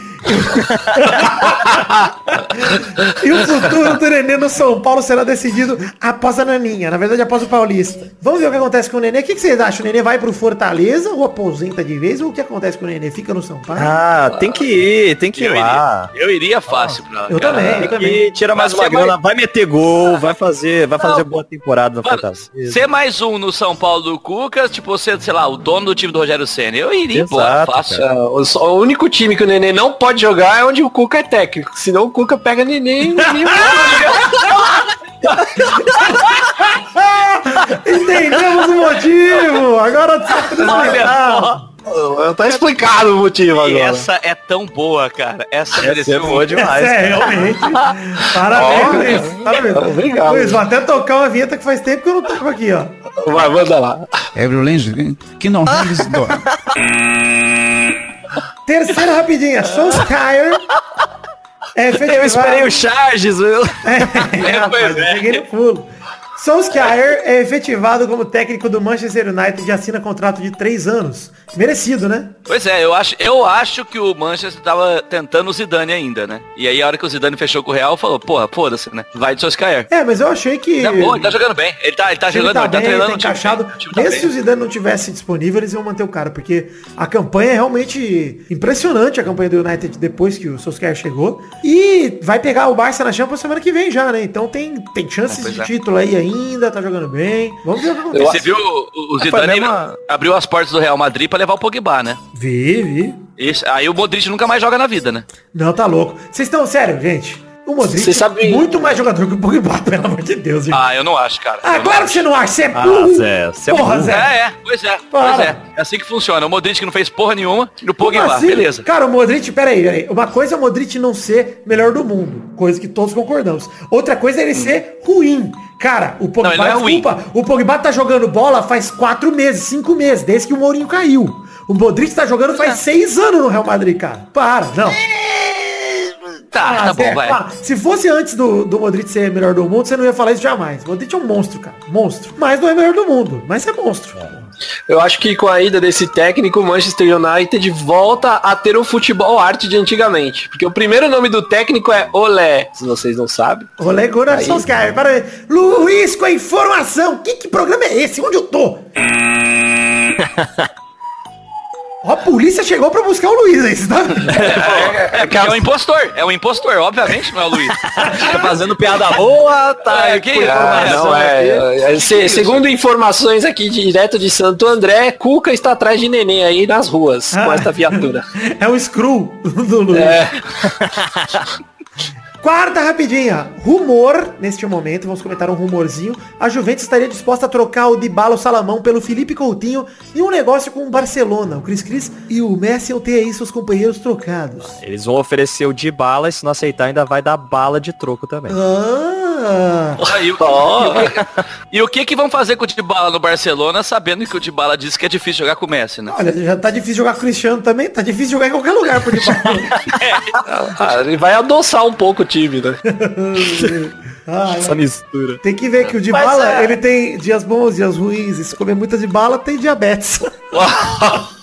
e o futuro do Nenê no São Paulo será decidido após a Naninha, na verdade após o Paulista. Vamos ver o que acontece com o Nenê. O que, que vocês acham? O Nenê vai pro Fortaleza ou aposenta de vez? Ou o que acontece com o Nenê? Fica no São Paulo? Ah, tem que ir, tem que ir Eu lá. iria, eu iria fácil pra eu cara. também, eu também. ir, tira mais uma ser grana, mais- vai meter gol, vai fazer, vai fazer boa temporada no Mano, Fortaleza. ser mais um no São Paulo do Cuca, tipo, você, sei lá, o dono do time do Rogério Senna. Eu iria Exato, fácil. É, o, só- o único time que o Nenê não pode jogar é onde o Cuca é técnico. Senão o Cuca pega Nenê e *laughs* Entendemos o motivo! Agora tá tudo. Tá explicado o motivo E agora. essa é tão boa, cara. Essa, Essa mereceu é boa demais. É, cara. realmente. Parabéns, Luiz. Parabéns. obrigado. Luiz, vou até tocar uma vinheta que faz tempo que eu não toco aqui, ó. Vai, manda lá. Every Lange, que não. *laughs* Terceira rapidinha. Solskjaer é. Eu esperei o Charges, viu? É, rapaz, eu cheguei no pulo. Solskjaer é efetivado como técnico do Manchester United e assina contrato de três anos. Merecido, né? Pois é, eu acho, eu acho que o Manchester tava tentando o Zidane ainda, né? E aí a hora que o Zidane fechou com o Real, falou, porra, foda-se, né? Vai de Solskjaer. É, mas eu achei que... Tá bom, ele tá jogando bem. Ele tá, ele tá Ele jogando, tá ele tá bem, ele treinando tá o time encaixado. time tá Mesmo se o. Zidane não tivesse disponível, eles iam manter o cara, porque a campanha é realmente impressionante, a campanha do United depois que o Solskjaer chegou. E vai pegar o Barça na Champions semana que vem já, né? Então tem, tem chances de é. título aí ainda, tá jogando bem. Vamos ver o que acontece. Você viu, o, o Zidane abriu as portas do Real Madrid pra levar o Pogba, né? Vi, vi. Isso, aí o Modric nunca mais joga na vida, né? Não, tá louco. Vocês estão, sério, gente? O Modric Vocês sabem- é muito mais jogador que o Pogba, *laughs* pelo amor de Deus. gente. Ah, eu não acho, cara. Ah, Eu claro que você não acha, você é Ah, burro. Zé, você é Porra, burro. Zé. É, é, pois é, Para. pois é. É assim que funciona. O Modric que não fez porra nenhuma e o Pogba, assim? beleza. Cara, o Modric, peraí, peraí. Uma coisa é o Modric não ser melhor do mundo. Coisa que todos concordamos. Outra coisa é ele ser ruim. Cara, o Pogba, Não, não é ruim. desculpa, o Pogba tá jogando bola faz quatro meses, cinco meses, desde que o Mourinho caiu. O Modric tá jogando é. faz seis anos no Real Madrid, cara. Para, não. Tá, Ah, tá bom, vai. para. Se fosse antes do, do Modric ser melhor do mundo, você não ia falar isso jamais. O Modric é um monstro, cara. Monstro. Mas não é melhor do mundo. Mas é monstro. Eu acho que com a ida desse técnico, o Manchester United volta a ter o futebol arte de antigamente. Porque o primeiro nome do técnico é Olé, se vocês não sabem. Olé Gunnar Aí. Solskjaer. Para aí. Luiz, com a informação. Que, que programa é esse? Onde eu tô? *laughs* Ó, a polícia chegou pra buscar o Luiz aí, você tá vendo? É, porque é um impostor. É um impostor, obviamente, não é o Luiz. Tá fazendo piada boa, tá É, que- por Ah, não, é, é, se- segundo informações aqui direto de Santo André, Cuca está atrás de neném aí nas ruas com esta viatura. *laughs* É o Screw do Luiz. *laughs* É, Quarta rapidinha. Rumor, neste momento, vamos comentar um rumorzinho. A Juventus estaria disposta a trocar o Dybala o Salamão pelo Felipe Coutinho em um negócio com o Barcelona. O Cris Cris e o Messi iam ter aí seus companheiros trocados. Eles vão oferecer o de bala e se não aceitar ainda vai dar bala de troco também. Ah, Ah, e, o, Ó. e o que- e que vão fazer com o Dybala no Barcelona, sabendo que o Dybala disse que é difícil jogar com o Messi, né? olha, já tá difícil jogar com o Cristiano também. Tá difícil jogar em qualquer lugar por Dybala. *laughs* ah, ele vai adoçar um pouco o time, né? *laughs* Ah, Essa mistura. tem que ver que o Dybala, Mas é- ele tem dias bons, dias ruins. E se comer muita de bala, tem diabetes.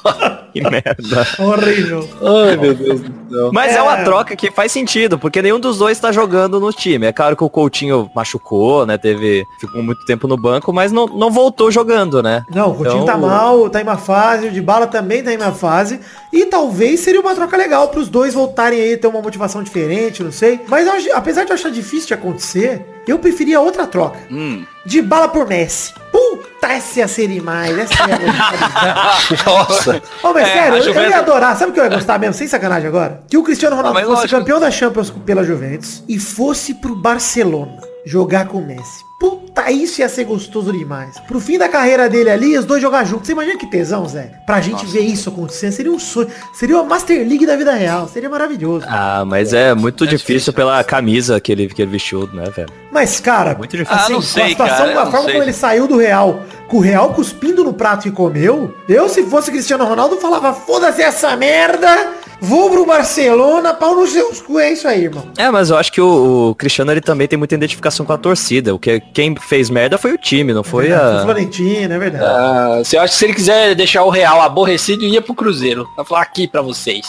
*laughs* Que merda. Horrível. Ai, meu Deus do céu. Mas é. É. uma troca que faz sentido, porque nenhum dos dois tá jogando no time. É claro que o Coutinho machucou, né? Teve. Ficou muito tempo no banco, mas não, não voltou jogando, né? Não, o Coutinho Então, tá mal, tá em uma fase, o de bala também tá em uma fase. E talvez seria uma troca legal pros dois voltarem aí, ter uma motivação diferente, não sei. Mas apesar de eu achar difícil de acontecer, eu preferia outra troca. Hum. De bala por Messi. Puta, essa ia ser demais. Essa ia gostar. *laughs* Nossa. Ô, mas É, sério, eu, eu Juventus- ia adorar. Sabe o que eu ia gostar mesmo? Sem sacanagem agora? Que o Cristiano Ronaldo Ah, fosse lógico. campeão da Champions pela Juventus e fosse pro Barcelona jogar com o Messi. Puta, isso ia ser gostoso demais. Pro fim da carreira dele ali, os dois jogar juntos. Você imagina que tesão, Zé? Pra gente ver isso acontecendo. Seria um sonho. Seria uma Master League da vida real. Seria maravilhoso. Ah, mas é muito difícil, pela camisa que ele, que ele vestiu, né, velho? Mas, cara, Muito difícil. Ah, assim, não com a sei, situação, cara, a forma sei. como ele saiu do Real, com o Real cuspindo no prato e comeu, eu, se fosse Cristiano Ronaldo, falava, foda-se essa merda, vou pro Barcelona, pau nos seus cu, é isso aí, irmão. É, mas eu acho que o, o Cristiano ele também tem muita identificação com a torcida. O que quem fez merda foi o time, não foi O a. Florentino, é verdade. Ah, você acha que se ele quiser deixar o Real aborrecido, ia pro Cruzeiro. Vai falar aqui pra vocês.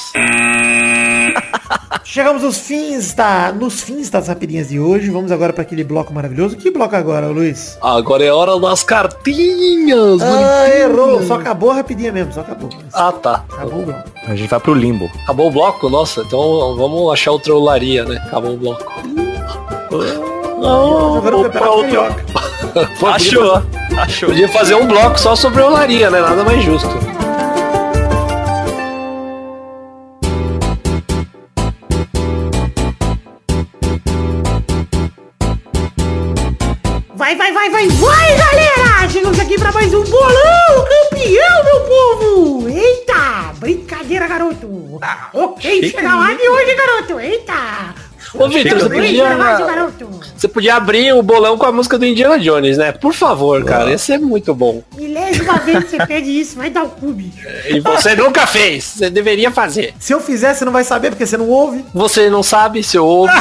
Chegamos nos fins da, nos fins das rapidinhas de hoje, vamos agora para aquele bloco maravilhoso. Que bloco agora, Luiz? Agora é hora das cartinhas. Ah, errou, só acabou a rapidinha mesmo, só acabou. Ah, tá. Acabou o bloco. A gente vai pro limbo. Acabou o bloco? Nossa, então vamos achar outra olaria, né? Acabou o bloco. Não, vou pra outro. Achou, achou. Podia fazer um bloco só sobre olaria, né? Nada mais justo. Vai, vai, vai, vai, vai, galera! Chegamos aqui para mais um bolão campeão, meu povo! Eita! Brincadeira, garoto! ok, chique, chega lá de hoje, garoto! Eita! Ô, Vitor, você podia, você podia abrir o bolão com a música do Indiana Jones, né? Por favor, cara. Ia ser muito bom. Milésima vez que você pede isso, vai dar o cube. *laughs* E você nunca fez. Você deveria fazer. Se eu fizer, você não vai saber, porque você não ouve. Você não sabe se eu ouvo. *laughs*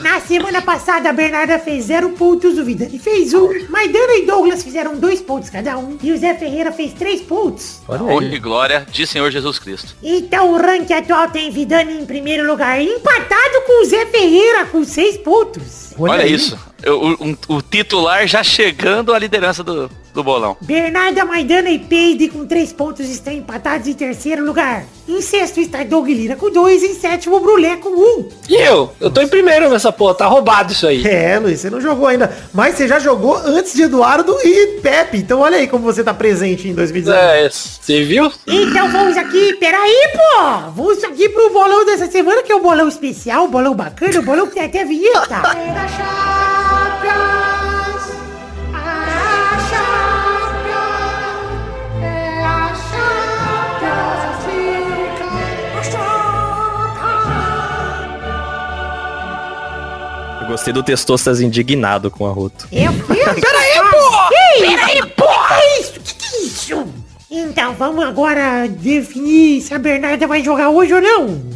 Na semana passada, a Bernarda fez zero pontos, o Vidani fez um. Maidana e Douglas fizeram dois pontos cada um. E o Zé Ferreira fez três pontos. Honra e glória de Senhor Jesus Cristo. Então o ranking atual tem Vidani em primeiro lugar, empatado com o Zé Ferreira com seis pontos. Olha, aí. isso. Eu- o, um- o titular já chegando à liderança do, do bolão. Bernarda, Maidana e Peide com três pontos estão empatados em terceiro lugar. Em sexto está Doug Lira com dois, em sétimo Brulé com um. E eu? Eu tô em primeiro nessa porra. Tá roubado isso aí. É, Luiz, você não jogou ainda. Mas você já jogou antes de Eduardo e Pepe. Então olha aí como você tá presente em 2019. É, você viu? Então vamos aqui, peraí, pô! Vamos aqui pro bolão dessa semana, que é um bolão especial, um bolão bacana, um bolão que tem até vinheta. Gostei do Testostas indignado com a Ruto. Eu, eu, peraí, pô! Peraí, pô! Que é isso? Que que é isso? Então, vamos agora definir se a Bernarda vai jogar hoje ou não.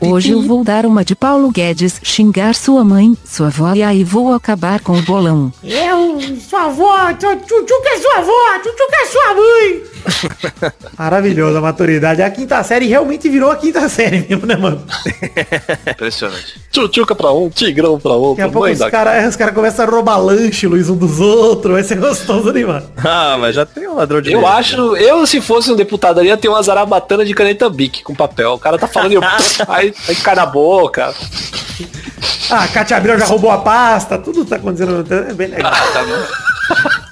Hoje eu vou dar uma de Paulo Guedes, xingar sua mãe, sua avó e aí vou acabar com o bolão. Eu, sua avó, Tchutchuca é sua avó, Tchutchuca é sua mãe. *laughs* Maravilhoso a maturidade. A quinta série realmente virou a quinta série mesmo, né, mano? *laughs* Impressionante. Tchutchuca pra um, tigrão pra outro. Daqui a pouco mãe os caras os cara começam a roubar lanche, Luiz, um dos outros. Vai ser gostoso, né, mano? Ah, mas já tem um ladrão de Eu leite, acho, eu se fosse um deputado ia ter uma zarabatana de caneta bic com papel. O cara tá falando, e eu, *laughs* aí, aí cai na boca. Ah, a Cátia Abreu já roubou a pasta, tudo tá acontecendo. É bem legal.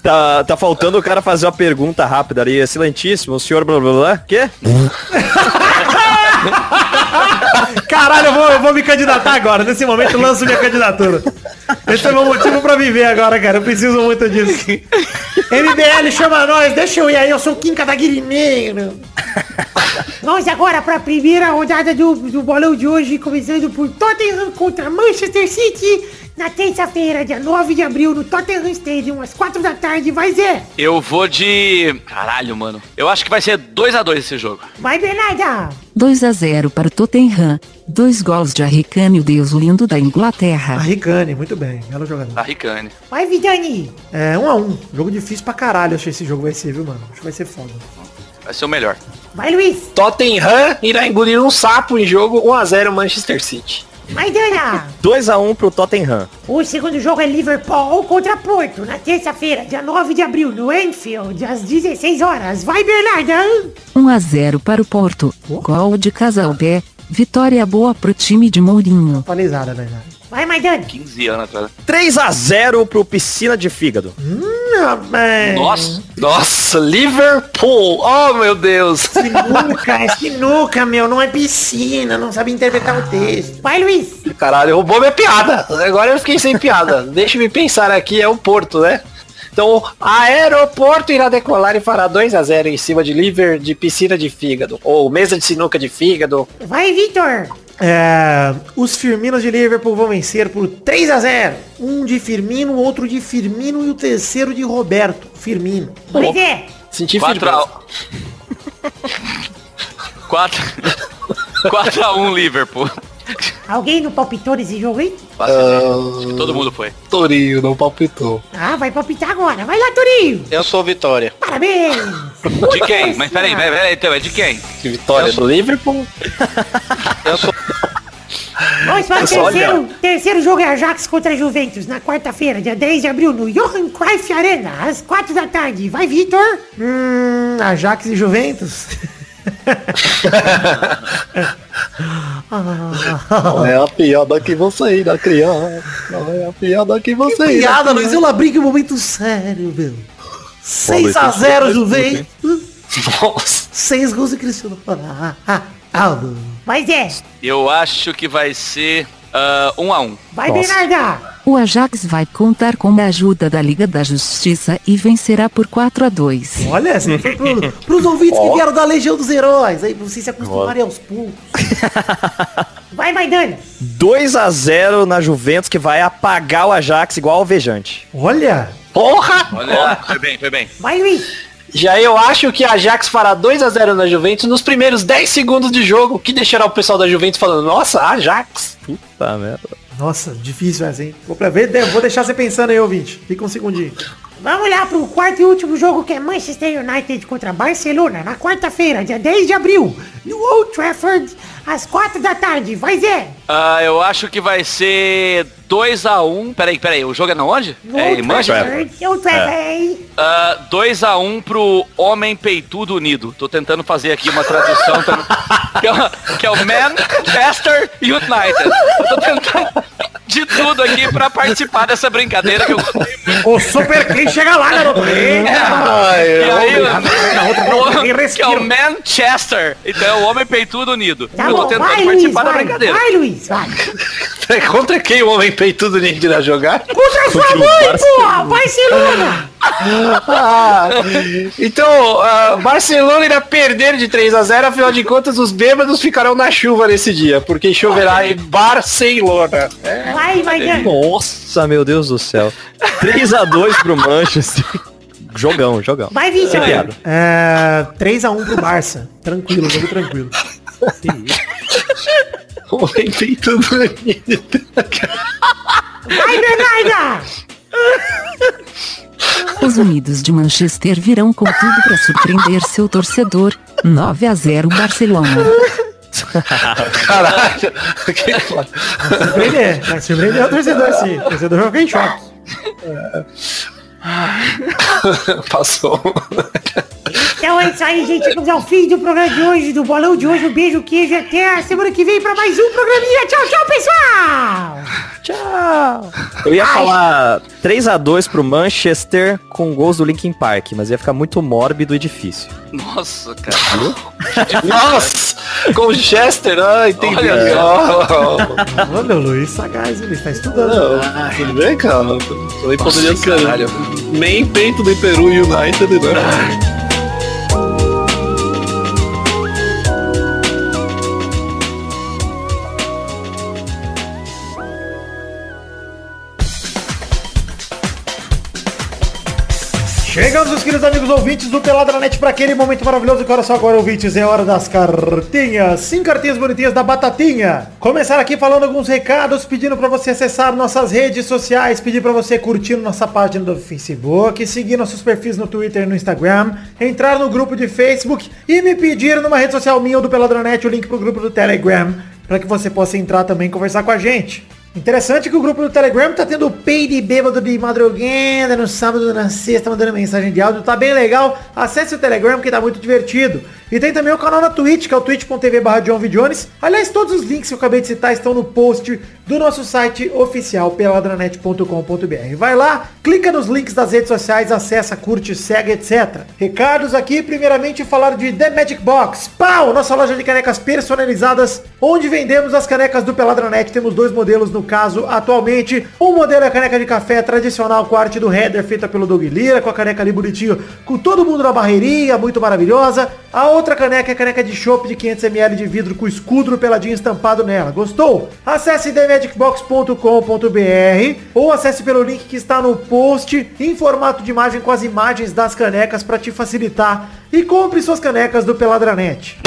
Tá, tá faltando o cara fazer uma pergunta rápida ali. Excelentíssimo, o senhor blá blá blá. Quê? *laughs* Caralho, eu vou, eu vou me candidatar agora. Nesse momento lanço minha candidatura. Esse é meu motivo pra viver agora, cara. Eu preciso muito disso. MBL, chama nós. Deixa eu ir aí. Eu sou o Kim Kataguirineiro. Vamos agora pra primeira rodada do, do bolão de hoje, começando por Tottenham contra Manchester City. Na terça-feira, dia 9 de abril, no Tottenham Stadium, às 4 da tarde. Vai ser. Eu vou de. Caralho, mano. Eu acho que vai ser 2x2 esse jogo. Vai, Bernarda. 2 a 0 para o Tottenham. Dois gols de Harry o deus lindo da Inglaterra. Ricane, muito bem. Belo jogador. A Ricane. Vai, Vidani. É, 1 um a 1 um. Jogo difícil pra caralho, achei esse jogo vai ser, viu, mano? Acho que vai ser foda. Vai ser o melhor. Vai, Luiz. Tottenham irá engolir um sapo em jogo 1x0 Manchester City. Vai, Dana. 2x1 pro Tottenham. O segundo jogo é Liverpool contra Porto, na terça-feira, dia 9 de abril, no Enfield, às 16 horas. Vai, Bernarda! 1 a 0 para o Porto. Gol de Casalbé. Vitória boa pro time de Mourinho. Atualizada, Bernarda. Vai, Maidana! 15 anos atrás. 3x0 pro Piscina de Fígado. Nossa. Nossa, Liverpool! Oh, meu Deus! Sinuca, é sinuca, meu, não é piscina, não sabe interpretar o texto. Vai, Luiz! Caralho, roubou minha piada. Agora eu fiquei sem piada. Deixa-me pensar aqui, é o Porto, né? Então, aeroporto irá decolar e fará 2 a 0 em cima de Liver de piscina de fígado. Ou mesa de sinuca de fígado. Vai, Vitor! É, os Firminos de Liverpool vão vencer por 3 a 0 Um de Firmino, outro de Firmino e o terceiro de Roberto Firmino. Vai ver! Senti 4 firmeza. a 4 4x1 *laughs* Liverpool. *laughs* Alguém não palpitou nesse jogo aí? Todo mundo foi. Torinho não palpitou. Ah, vai palpitar agora. Vai lá, Torinho! Eu sou Vitória. Parabéns! De quem? Mas peraí, peraí, peraí, então, é de quem? Que vitória do Liverpool. *laughs* Eu sou. Vamos para o Pessoal, terceiro, terceiro jogo é Ajax contra Juventus, na quarta-feira, dia 10 de abril, no Johan Cruyff Arena, às 4 da tarde. Vai, Vitor? Hum, Ajax e Juventus? É a piada que você ainda criança. É a piada que você ainda Piada, Luiz, eu abri que um momento sério, meu. 6 a 0 Juventus. Nossa. 6 gols de Cristiano Ronaldo. Vai, Zé. Eu acho que vai ser ah, 1x1. Vai, Bernarda. O Ajax vai contar com a ajuda da Liga da Justiça e vencerá por 4 a 2. Olha, foi pro, pros ouvintes que vieram da Legião dos Heróis. Aí, vocês se acostumarem aos poucos. *laughs* Vai, vai, Dani. 2x0 na Juventus que vai apagar o Ajax igual alvejante. Olha. Porra! Olha, foi bem, foi bem. Vai, Luiz. Já eu acho que a Ajax fará 2 a 0 na Juventus nos primeiros 10 segundos de jogo, que deixará o pessoal da Juventus falando, nossa, Ajax. Puta merda. Nossa, difícil essa, hein? Vou, ver, vou deixar você pensando aí, ouvinte. Fica um segundinho. Vamos lá pro quarto e último jogo que é Manchester United contra Barcelona na quarta-feira, dia 10 de abril, no Old Trafford, às 4 da tarde. Vai, Zé! Ah, eu acho que vai ser 2x1. Peraí, peraí, o jogo é na onde? No É em Manchester? Old Trafford. Ah, 2x1 pro Homem Peitudo Unido. Tô tentando fazer aqui uma tradução *laughs* que, é, o- que é o Manchester United. Eu tô tentando de tudo aqui pra participar dessa brincadeira que eu gostei muito. O Super King chega lá, garoto! *laughs* Aí, não, o- que é o Manchester. Então é o Homem Peitudo Unido. Tá eu tô bom, tentando vai, Luiz, participar da vai, brincadeira. vai, Luiz, vai. *laughs* Contra quem o homem peitudo ninguém irá jogar? Contra sua mãe, porra! Barcelona! Ah, então, ah, Barcelona irá perder de 3 a 0 afinal de contas os bêbados ficarão na chuva nesse dia, porque choverá em Barcelona. Vai, vai, Dani. Nossa, meu Deus do céu. 3x2 pro Manchester. Jogão, jogão. Vai, Vitor. Sem piada. É, 3x1 pro Barça. Tranquilo, jogo tranquilo. Oi, *laughs* tem tudo Vai, Bernarda! Os Unidos de Manchester virão com tudo para surpreender seu torcedor. 9 a 0 Barcelona. Caralho. Que *laughs* foda. Surpreender. Vai surpreender o torcedor sim. O torcedor vai ficar em choque. *laughs* Passou. *laughs* Então é isso aí, gente. Chegamos ao fim do programa de hoje, do bolão de hoje. Um beijo, queijo e até a semana que vem pra mais um programinha. Tchau, tchau, pessoal! Tchau. Eu ia falar 3x2 pro Manchester com gols do Linkin Park, mas ia ficar muito mórbido e difícil. Nossa, cara. Nossa! Com o Chester, ah, entendi. Olha. Ô, meu Luiz Sagaz, ele está estudando. Não, tudo bem, cara? Também poderia ser nem peito do Peru United, né? Chegamos, meus queridos amigos ouvintes do Peladranet para aquele momento maravilhoso que olha só agora, ouvintes, é hora das cartinhas. Sim, cartinhas bonitinhas da Batatinha. Começar aqui falando alguns recados, pedindo para você acessar nossas redes sociais, pedir para você curtir nossa página do Facebook, seguir nossos perfis no Twitter e no Instagram, entrar no grupo de Facebook e me pedir numa rede social minha ou do Peladranet o link pro grupo do Telegram, para que você possa entrar também e conversar com a gente. Interessante que o grupo do Telegram tá tendo pay de bêbado de madrugada, no sábado, na sexta, mandando mensagem de áudio. Tá bem legal. Acesse o Telegram que tá muito divertido. E tem também o canal na Twitch, que é o twitch.tv barra. Aliás, todos os links que eu acabei de citar estão no post do nosso site oficial, peladranet.com.br. Vai lá, clica nos links das redes sociais, acessa, curte, segue, etc. Recados aqui, primeiramente falar de The Magic Box. Pau! Nossa loja de canecas personalizadas, onde vendemos as canecas do Peladranet. Temos dois modelos no caso atualmente. Um modelo é a caneca de café tradicional com a arte do header feita pelo Doug Lira, com a caneca ali bonitinho, com todo mundo na barreirinha, muito maravilhosa. A outra caneca é caneca de chopp de 500ml de vidro com escudo do peladinho estampado nela. Gostou? Acesse themagicbox.com.br ou acesse pelo link que está no post em formato de imagem com as imagens das canecas para te facilitar e compre suas canecas do Peladranet.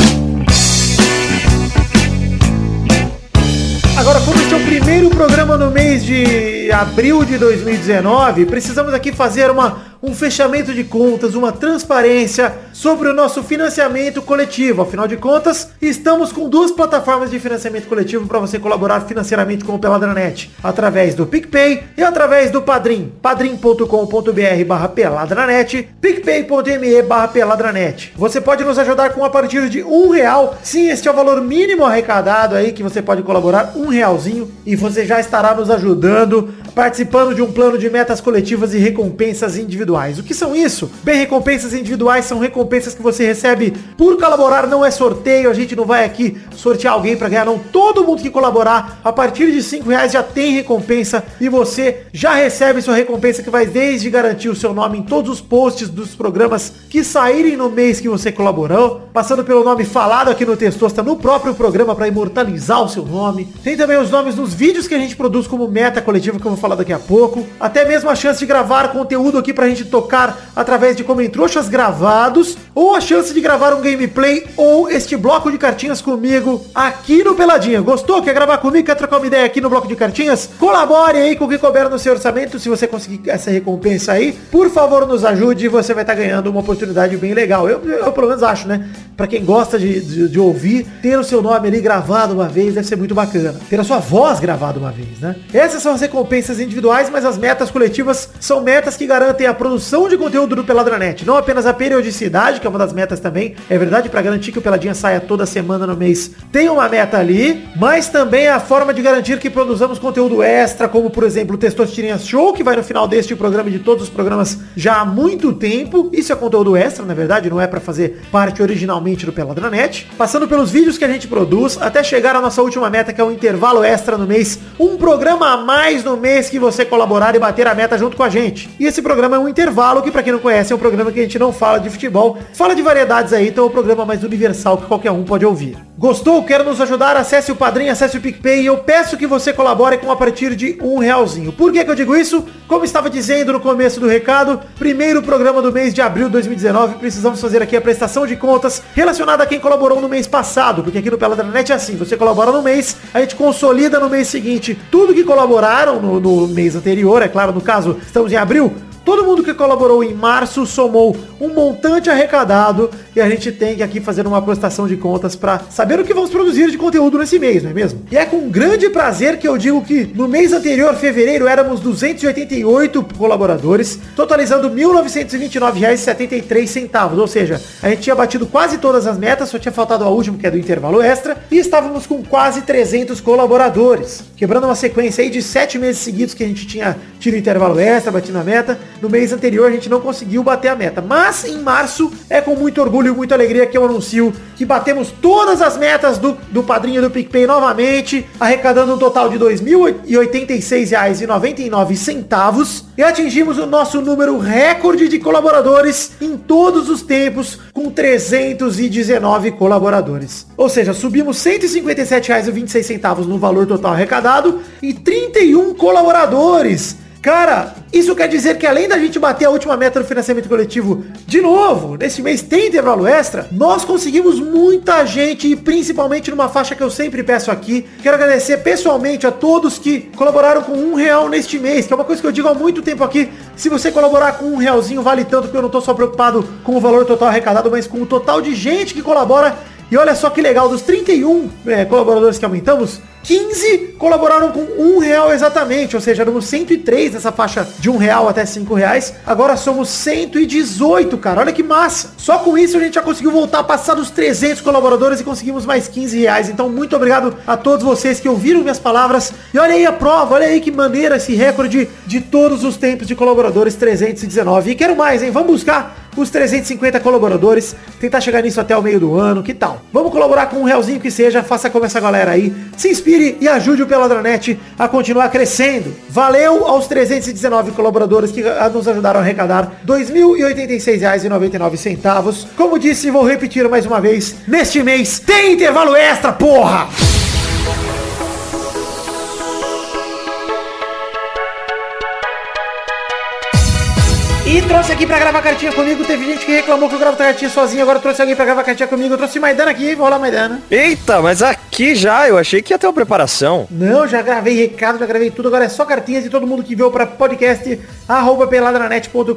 Agora, como este é o primeiro programa no mês de abril de 2019, precisamos aqui fazer uma, um fechamento de contas, uma transparência sobre o nosso financiamento coletivo. Afinal de contas, estamos com duas plataformas de financiamento coletivo para você colaborar financeiramente com o Peladranet, através do PicPay e através do Padrim, padrim.com.br barra peladranet, picpay.me barra peladranet. Você pode nos ajudar com a partir de um real. Sim, este é o valor mínimo arrecadado aí que você pode colaborar, um realzinho, e você já estará nos ajudando, participando de um plano de metas coletivas e recompensas individuais. O que são isso? Bem, recompensas individuais são recompensas que você recebe por colaborar, não é sorteio, a gente não vai aqui sortear alguém para ganhar, não. Todo mundo que colaborar, a partir de 5 reais já tem recompensa e você já recebe sua recompensa que vai desde garantir o seu nome em todos os posts dos programas que saírem no mês que você colaborou, passando pelo nome falado aqui no Testosta no próprio programa para imortalizar o seu nome. Tem também os nomes nos vídeos que a gente produz como meta coletiva que eu vou falar daqui a pouco. Até mesmo a chance de gravar conteúdo aqui pra gente tocar através de comentroxas gravados ou a chance de gravar um gameplay ou este bloco de cartinhas comigo aqui no Peladinha. Gostou? Quer gravar comigo? Quer trocar uma ideia aqui no bloco de cartinhas? Colabore aí com o que couber no seu orçamento. Se você conseguir essa recompensa aí, por favor nos ajude e você vai estar ganhando uma oportunidade bem legal. Eu, eu, pelo menos acho, né? Pra quem gosta de, de, de ouvir, ter o seu nome ali gravado uma vez deve ser muito bacana. Ter a sua voz gravada uma vez, né? Essas são as recompensas individuais, mas as metas coletivas são metas que garantem a produção de conteúdo do Peladranet. Não apenas a periodicidade, que é uma das metas também, é verdade, para garantir que o Peladinha saia toda semana no mês. Tem uma meta ali, mas também a forma de garantir que produzamos conteúdo extra, como por exemplo o Testosterinhas Show, que vai no final deste programa e de todos os programas já há muito tempo. Isso é conteúdo extra, na verdade, não é para fazer parte originalmente semanalmente no Peladranet, passando pelos vídeos que a gente produz, até chegar à nossa última meta, que é o intervalo extra no mês, um programa a mais no mês que você colaborar e bater a meta junto com a gente. E esse programa é um intervalo que, pra quem não conhece, é um programa que a gente não fala de futebol, fala de variedades aí, então é um programa mais universal que qualquer um pode ouvir. Gostou? Quer nos ajudar? Acesse o Padrim, acesse o PicPay e eu peço que você colabore com a partir de um realzinho. Por que, que eu digo isso? Como estava dizendo no começo do recado, primeiro programa do mês de abril de 2019, precisamos fazer aqui a prestação de contas relacionada a quem colaborou no mês passado, porque aqui no Peladranet é assim, você colabora no mês, a gente consolida no mês seguinte tudo que colaboraram no, no mês anterior, é claro, no caso, estamos em abril, Todo mundo que colaborou em março somou um montante arrecadado e a gente tem que aqui fazer uma prestação de contas para saber o que vamos produzir de conteúdo nesse mês, não é mesmo? E é com grande prazer que eu digo que no mês anterior, fevereiro, éramos 288 colaboradores, totalizando R$ 1.929,73, ou seja, a gente tinha batido quase todas as metas, só tinha faltado a última, que é do intervalo extra, e estávamos com quase 300 colaboradores, quebrando uma sequência aí de sete meses seguidos que a gente tinha tido intervalo extra, batido a meta, no mês anterior a gente não conseguiu bater a meta. Mas em março é com muito orgulho e muita alegria que eu anuncio que batemos todas as metas do, do padrinho do PicPay novamente, arrecadando um total de R$ 2.086,99 e atingimos o nosso número recorde de colaboradores em todos os tempos com 319 colaboradores. Ou seja, subimos R$ 157,26 no valor total arrecadado e 31 colaboradores. Cara, isso quer dizer que além da gente bater a última meta do financiamento coletivo de novo, nesse mês tem intervalo extra, nós conseguimos muita gente e principalmente numa faixa que eu sempre peço aqui. Quero agradecer pessoalmente a todos que colaboraram com um real neste mês, que é uma coisa que eu digo há muito tempo aqui. Se você colaborar com um realzinho vale tanto porque eu não tô só preocupado com o valor total arrecadado, mas com o total de gente que colabora. E olha só que legal, dos 31 é, colaboradores que aumentamos, 15 colaboraram com um real exatamente, ou seja, éramos 103 nessa faixa de um real até cinco reais. Agora somos 118, cara. Olha que massa. Só com isso a gente já conseguiu voltar a passar dos 300 colaboradores e conseguimos mais 15 reais. Então muito obrigado a todos vocês que ouviram minhas palavras. E olha aí a prova, olha aí que maneira esse recorde de todos os tempos de colaboradores 319. E quero mais, hein? Vamos buscar os 350 colaboradores, tentar chegar nisso até o meio do ano, que tal? Vamos colaborar com um realzinho que seja, faça como essa galera aí, se inspire e ajude o Peladranet a continuar crescendo. Valeu aos 319 colaboradores que nos ajudaram a arrecadar R$ 2.086,99. Como disse, vou repetir mais uma vez, neste mês tem intervalo extra, porra! E trouxe aqui pra gravar cartinha comigo. Teve gente que reclamou que eu gravo cartinha sozinho. Agora trouxe alguém pra gravar cartinha comigo. Eu trouxe Maidana aqui. Vou lá, Maidana. Eita, mas aqui já, eu achei que ia ter uma preparação. Não, já gravei recado, já gravei tudo. Agora é só cartinhas de todo mundo que veio pra podcast arroba peladranet.com.br.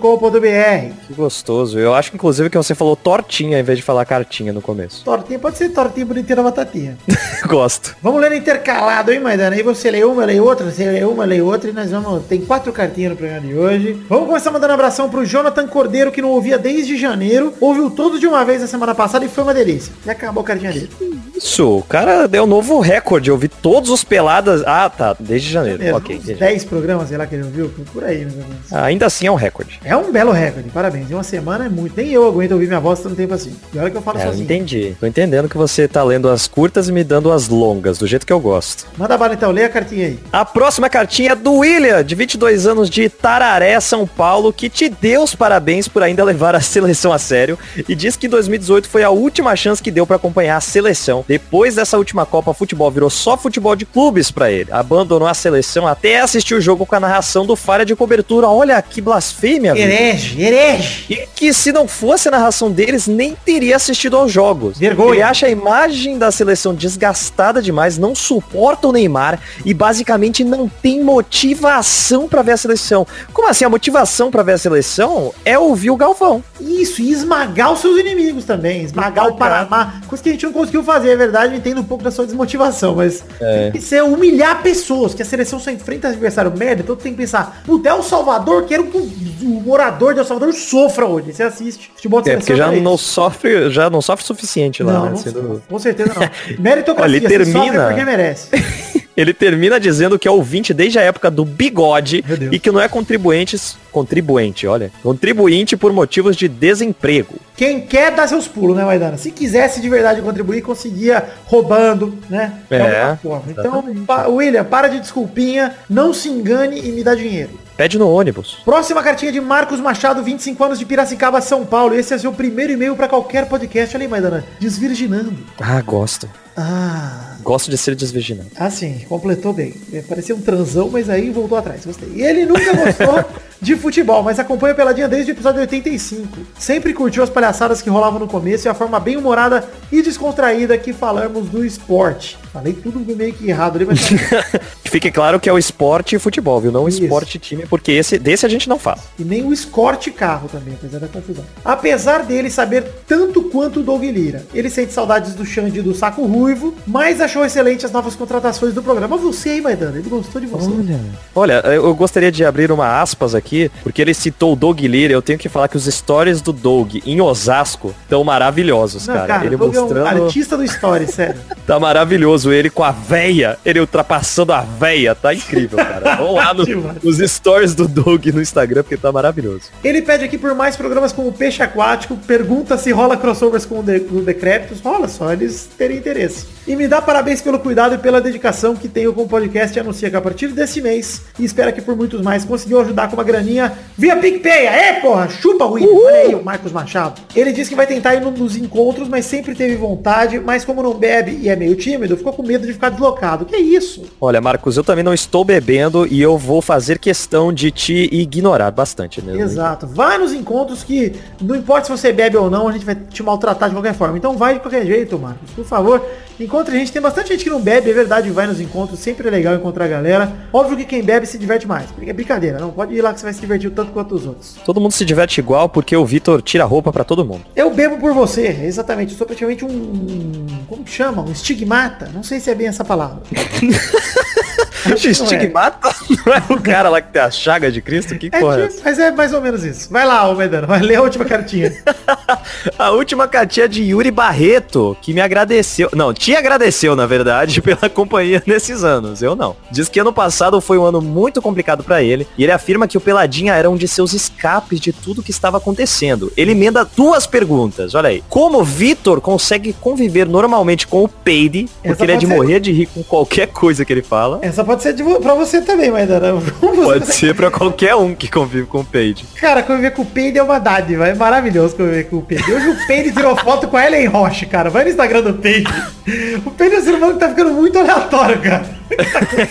Que gostoso. Eu acho, inclusive, que você falou tortinha em vez de falar cartinha no começo. Tortinha, pode ser tortinha bonitinha na batatinha. *laughs* Gosto. Vamos ler intercalado, hein, Maidana? Aí você lê uma, lê outra, você lê uma, lê outra e nós vamos... Tem quatro cartinhas no programa de hoje. Vamos começar mandando abração pro Jonathan Cordeiro, que não ouvia desde janeiro. Ouviu tudo de uma vez na semana passada e foi uma delícia. E acabou a cartinha dele. Isso, o cara deu um novo recorde. Eu vi todos os peladas. Ah, tá. Desde janeiro. Mesmo, ok. uns entendi. 10 programas, sei lá, que ele ouviu. Por aí, menos. Ainda assim é um recorde. É um belo recorde, parabéns. Em uma semana é muito. Nem eu aguento ouvir minha voz tanto tempo assim. E olha que eu falo É, sozinho. entendi. Tô entendendo que você tá lendo as curtas e me dando as longas, do jeito que eu gosto. Manda bala então, lê a cartinha aí. A próxima cartinha é do William, de 22 anos de Tararé, São Paulo, que te deu os parabéns por ainda levar a seleção a sério e diz que 2018 foi a última chance que deu pra acompanhar a seleção. Depois dessa última Copa, futebol virou só futebol de clubes pra ele. Abandonou a seleção até assistir o jogo com a narração do Falha de Cobertura. Olha que blasfêmia, velho. Herege, herege. E que se não fosse a narração deles, nem teria assistido aos jogos. Vergonha. Ele acha a imagem da seleção desgastada demais, não suporta o Neymar e basicamente não tem motivação pra ver a seleção. Como assim? A motivação pra ver a seleção é ouvir o Galvão. Isso, e esmagar os seus inimigos também. Esmagar o Paraná. Coisa que a gente não conseguiu fazer, é verdade. Eu entendo um pouco da sua desmotivação, mas É. ser humilhar pessoas, que a seleção só enfrenta adversário merda, então tem que pensar, puta, é o Salvador, quero que o, morador de El Salvador sofra hoje. Você assiste futebol de É, porque já não sofre, já não sofre o suficiente lá, Não, né? não sendo- com certeza não. Meritocracia, *laughs* Olha, ele se sofre termina- porque merece. *laughs* Ele termina dizendo que é ouvinte desde a época do bigode e que não é contribuinte, contribuinte, olha, contribuinte por motivos de desemprego. Quem quer dá seus pulos, né, Maidana? Se quisesse de verdade contribuir, conseguia roubando, né? É. Então, pa- William, para de desculpinha, não se engane e me dá dinheiro. Pede no ônibus. Próxima cartinha de Marcos Machado, 25 anos de Piracicaba, São Paulo. Esse é seu primeiro e-mail pra qualquer podcast. Olha aí, Maidana. Desvirginando. Ah, gosto. Ah, Gosto de ser desvirginado. assim, completou bem. É, Parecia um transão, mas aí voltou atrás. Gostei. E ele nunca gostou *laughs* de futebol, mas acompanha a Peladinha desde o episódio 85. Sempre curtiu as palhaçadas que rolavam no começo e a forma bem humorada e descontraída que falamos do esporte. Falei tudo meio que errado ali, mas... *laughs* Que fique claro que é o esporte e futebol, viu? Não o esporte time, porque esse, desse a gente não fala. E nem o escorte carro também, apesar da confusão. Apesar dele saber tanto quanto o Doug Lira. Ele sente saudades do Xande e do Saco Ruivo, mas achou excelente as novas contratações do programa. Você aí, Maidana, ele gostou de você. Olha, eu gostaria de abrir uma aspas aqui, porque ele citou o Doug Lira. Eu tenho que falar que os stories do Doug em Osasco estão maravilhosos, Não, cara. cara, Ele o Doug é um mostrando. artista do story, sério. *laughs* Tá maravilhoso. Ele com a véia, ele ultrapassando a véia. Tá incrível, cara. *laughs* Vamos lá no- nos stories do Doug no Instagram, porque tá maravilhoso. Ele pede aqui por mais programas como Peixe Aquático, pergunta se rola crossovers com o, de, com o Decrépitos. Rola só, eles terem interesse. E me dá parabéns pelo cuidado e pela dedicação que tenho com o podcast e anuncia que a partir desse mês, e espera que por muitos mais, conseguiu ajudar com uma graninha via PicPay. Aê, porra, chupa, William. Olha aí o Marcos Machado. Ele disse que vai tentar ir no- nos encontros, mas sempre teve vontade, mas como não bebe e é meio tímido, ficou com medo de ficar deslocado. Que isso? Olha, Marcos, eu também não estou bebendo e eu vou fazer questão de te ignorar bastante, né? Exato. Vai nos encontros que não importa se você bebe ou não, a gente vai te maltratar de qualquer forma. Então vai de qualquer jeito, Marcos. Por favor, encontre a gente. Tem bastante gente que não bebe, é verdade, vai nos encontros. Sempre é legal encontrar a galera. Óbvio que quem bebe se diverte mais. É brincadeira, não pode ir lá que você vai se divertir tanto quanto os outros. Todo mundo se diverte igual porque o Vitor tira roupa pra todo mundo. Eu bebo por você, exatamente. Eu sou praticamente um. Como que chama? Um estigmata? Não sei se é bem essa palavra. *laughs* Que *laughs* não é. Estigmata? Não é o cara lá que tem a chaga de Cristo? Que É porra é tipo- mas é mais ou menos isso. Vai lá, ô Medano, vai ler a última cartinha. *laughs* A última cartinha é de Yuri Barreto, que me agradeceu. Não, te agradeceu, na verdade, *laughs* pela companhia nesses anos. Eu não. Diz que ano passado foi um ano muito complicado pra ele. E ele afirma que o Peladinha era um de seus escapes de tudo que estava acontecendo. Ele emenda duas perguntas. Olha aí. Como Vitor consegue conviver normalmente com o Peide, Essa porque ele é de ser- morrer de rir com qualquer coisa que ele fala. Essa pode ser de, vo- pra você também, Maidana. Você Pode ser pra qualquer um que convive com o Peide. Cara, conviver com o Peide é uma dádiva. É maravilhoso conviver com o Peide. Hoje o Peide tirou foto com a Ellen Roche, cara. Vai no Instagram do Peide. O Peide é um ser humano que tá ficando muito aleatório, cara.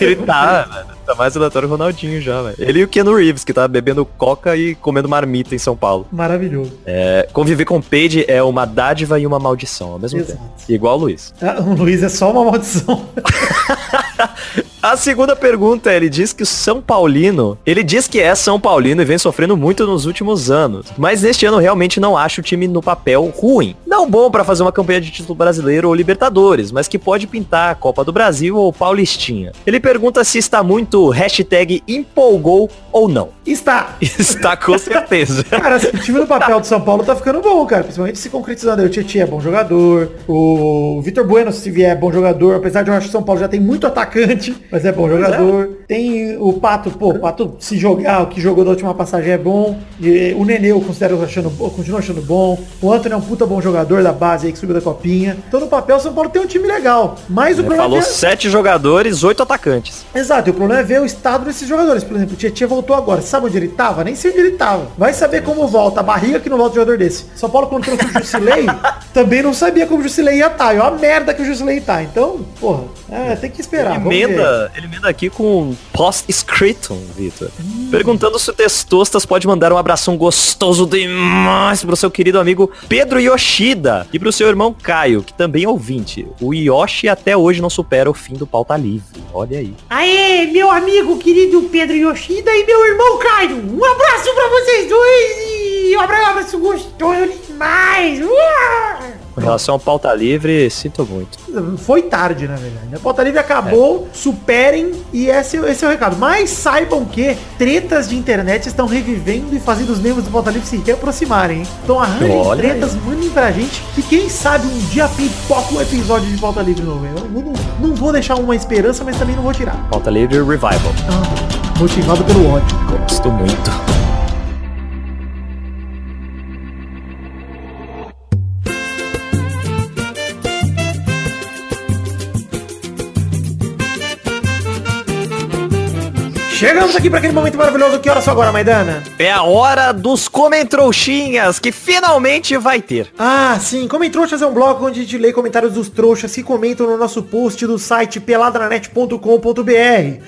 ele tá, velho. Tá mais aleatório o Ronaldinho já, velho. Ele e o Keanu Reeves, que tá bebendo coca e comendo marmita em São Paulo. Maravilhoso. É, conviver com o Peide é uma dádiva e uma maldição ao mesmo Exato. tempo. Igual o Luiz. Ah, O Luiz é só uma maldição. *laughs* A segunda pergunta, ele diz que o São Paulino, ele diz que é São Paulino e vem sofrendo muito nos últimos anos. Mas neste ano realmente não acho o time no papel ruim. Não bom pra fazer uma campanha de título brasileiro ou Libertadores, mas que pode pintar a Copa do Brasil ou Paulistinha. Ele pergunta se está muito hashtag empolgou ou não. Está. Está com *laughs* certeza. Cara, assim, o time no papel do São Paulo tá ficando bom, cara. Principalmente se concretizando. O Tietchan é bom jogador. O Vitor Bueno, se vier, é bom jogador. Apesar de eu acho que o São Paulo já tem muito atacante, mas é bom jogador. Tem o Pato, pô, o Pato se jogar, o que jogou da última passagem é bom. E o Nenê eu considero achando, eu continuo achando bom. O Antônio é um puta bom jogador da base aí que subiu da copinha. Então no papel o São Paulo tem um time legal. Mas o Ele problema falou é... sete jogadores, oito atacantes. Exato, e o problema é ver o estado desses jogadores. Por exemplo, o Tietchan voltou agora. Sabe onde ele tava? Nem sei onde ele tava. Vai saber como volta. A barriga que não volta um jogador desse. São Paulo, quando trouxe o Jusilei, *laughs* também não sabia como o Jusilei ia estar. E olha a merda que o Jusilei tá. Então, porra, é, tem que esperar. Ele emenda, ele emenda aqui com post-scriptum, Vitor. Perguntando se o Testostas pode mandar um abração gostoso demais pro seu querido amigo Pedro Yoshida e pro seu irmão Caio, que também é ouvinte. O Yoshi até hoje não supera o fim do pauta livre. Olha aí. Aê, meu amigo querido Pedro Yoshida e meu irmão Caio. Um abraço pra vocês dois e um abraço gostoso demais. Uau! Com relação ao pauta livre, sinto muito. Foi tarde, na verdade. A pauta livre acabou, superem e esse, esse é o recado. Mas saibam que tretas de internet estão revivendo e fazendo os membros do pauta livre se reaproximarem, hein? Então arranjem Olha tretas, mandem pra gente e quem sabe um dia pipoca um episódio de pauta livre novo. Eu não, não vou deixar uma esperança, mas também não vou tirar. Pauta livre revival. Ah, motivado pelo ódio. Gosto muito. Chegamos aqui para aquele momento maravilhoso. Que hora só agora, Maidana? É a hora dos comentrouxinhas, que finalmente vai ter. Ah, sim. Comentrouxas é um blog onde a gente lê comentários dos trouxas que comentam no nosso post do site peladranet.com.br.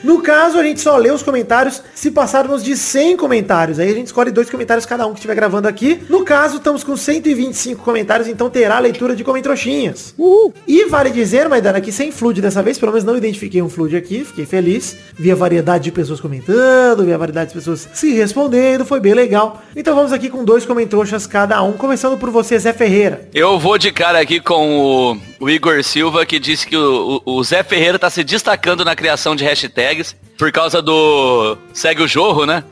No caso, a gente só lê os comentários se passarmos de 100 comentários. Aí a gente escolhe dois comentários cada um que estiver gravando aqui. No caso, estamos com 125 comentários, então terá a leitura de comentrouxinhas. Uhul. E vale dizer, Maidana, que sem flood dessa vez, pelo menos não identifiquei um flood aqui, fiquei feliz. Vi a variedade de pessoas comentando, vi a variedade de pessoas se respondendo, foi bem legal. Então vamos aqui com dois comentroxas cada um, começando por você, Zé Ferreira. Eu vou de cara aqui com o, o Igor Silva, que disse que o, o, o Zé Ferreira tá se destacando na criação de hashtags por causa do Segue o Jorro, né?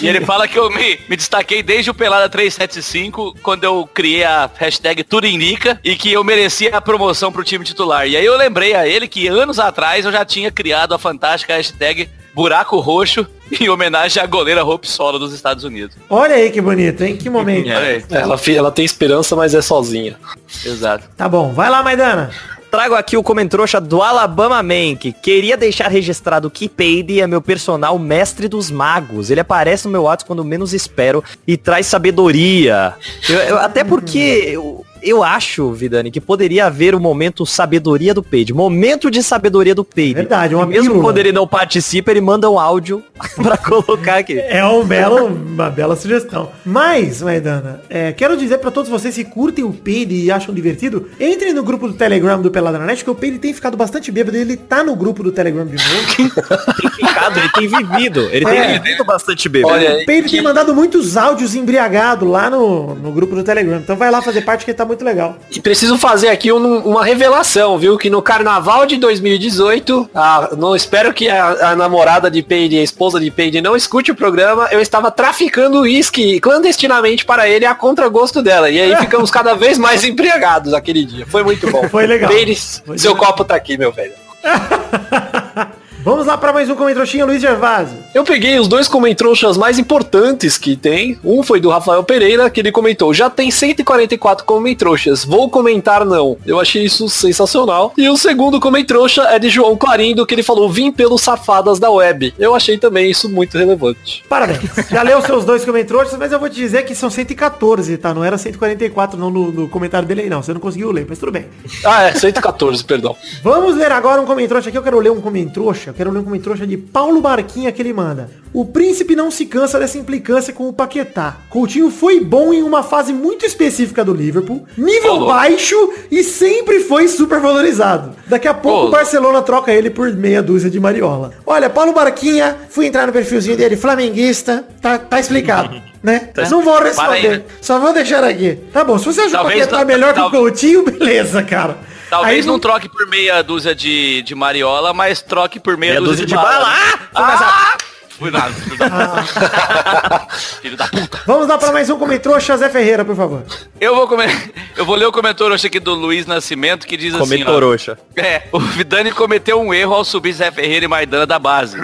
E ele fala que eu me, me destaquei desde o Pelada 375, quando eu criei a hashtag Turinica e que eu merecia a promoção pro time titular. E aí eu lembrei a ele que anos atrás eu já tinha criado a fantástica hashtag Buraco Roxo em homenagem à goleira Hope Solo dos Estados Unidos. Olha aí que bonito, hein? Que momento. *laughs* É, Ela, fi- ela tem esperança, mas é sozinha. exato. Tá bom, vai lá, Maidana. Trago aqui o comentrouxa do Alabama Man, que queria deixar registrado que Peide é meu personal mestre dos magos. Ele aparece no meu WhatsApp quando menos espero e traz sabedoria. Eu- eu- até porque *laughs* eu, eu acho, Vidani, que poderia haver o momento sabedoria do Peide. Momento de sabedoria do Peide. Verdade, uma Mesmo pílula. quando ele não participa, ele manda um áudio *laughs* pra colocar aqui. É um belo, uma bela sugestão. Mas, Maidana, é, quero dizer pra todos vocês que curtem o Peide e acham divertido, entrem no grupo do Telegram do Peladranet, que o Peide tem ficado bastante bêbado e ele tá no grupo do Telegram de novo. *laughs* Tem ficado, ele tem vivido. Ele É. tem vivido bastante bêbado. Olha. O Peide tem mandado muitos áudios embriagados lá no, no grupo do Telegram. Então vai lá fazer parte que tá muito legal. E preciso fazer aqui um- uma revelação, viu? Que no carnaval de 2018, a- não espero que a, a namorada de Peide, a esposa de Peide, não escute o programa. Eu estava traficando uísque clandestinamente para ele a contragosto dela. E aí *laughs* ficamos cada vez mais embriagados aquele dia. Foi muito bom. Foi legal. Peide, seu legal. copo tá aqui, meu velho. *laughs* Vamos lá pra mais um comentroxinha, Luiz Gervásio. Eu peguei os dois comentroxas mais importantes que tem. Um foi do Rafael Pereira, que ele comentou, já tem 144 comentroxas, vou comentar não. Eu achei isso sensacional. E o segundo comentroxa é de João Clarindo, que ele falou, vim pelos safadas da web. Eu achei também isso muito relevante. Parabéns. Já leu seus dois comentroxas, mas eu vou te dizer que são 114, tá? Não era 144 não no, no comentário dele aí, não. Você não conseguiu ler, mas tudo bem. Ah, é, 114, perdão. Vamos ler agora um comentrouxa aqui. Eu quero ler um comentrouxa. Quero ler um comentrouxa de Paulo Barquinha que ele manda. O príncipe não se cansa dessa implicância com o Paquetá. Coutinho foi bom em uma fase muito específica do Liverpool, nível louco. baixo e sempre foi super valorizado. Daqui a pouco o. Barcelona troca ele por meia dúzia de Mariola. Olha, Paulo Barquinha, fui entrar no perfilzinho dele, flamenguista, tá, tá explicado. *laughs* Né? não vou Para aí, responder, né? só vou deixar aqui. Tá bom, se você acha que o Paquetá não- melhor que o Coutinho, beleza, cara. Talvez Aí não troque por meia dúzia de, de Mariola, mas troque por meia, Meia dúzia, de, bala. bala. Ah! Foi mais rápido. Fui nada. Filho da... *laughs* filho da puta. Vamos lá para mais um comentrouxa, Zé Ferreira, por favor. Eu vou comer. Eu vou ler o comentário hoje aqui do Luiz Nascimento que diz assim. ó, Comentoroxa. É, o Vidani cometeu um erro ao subir Zé Ferreira e Maidana da base.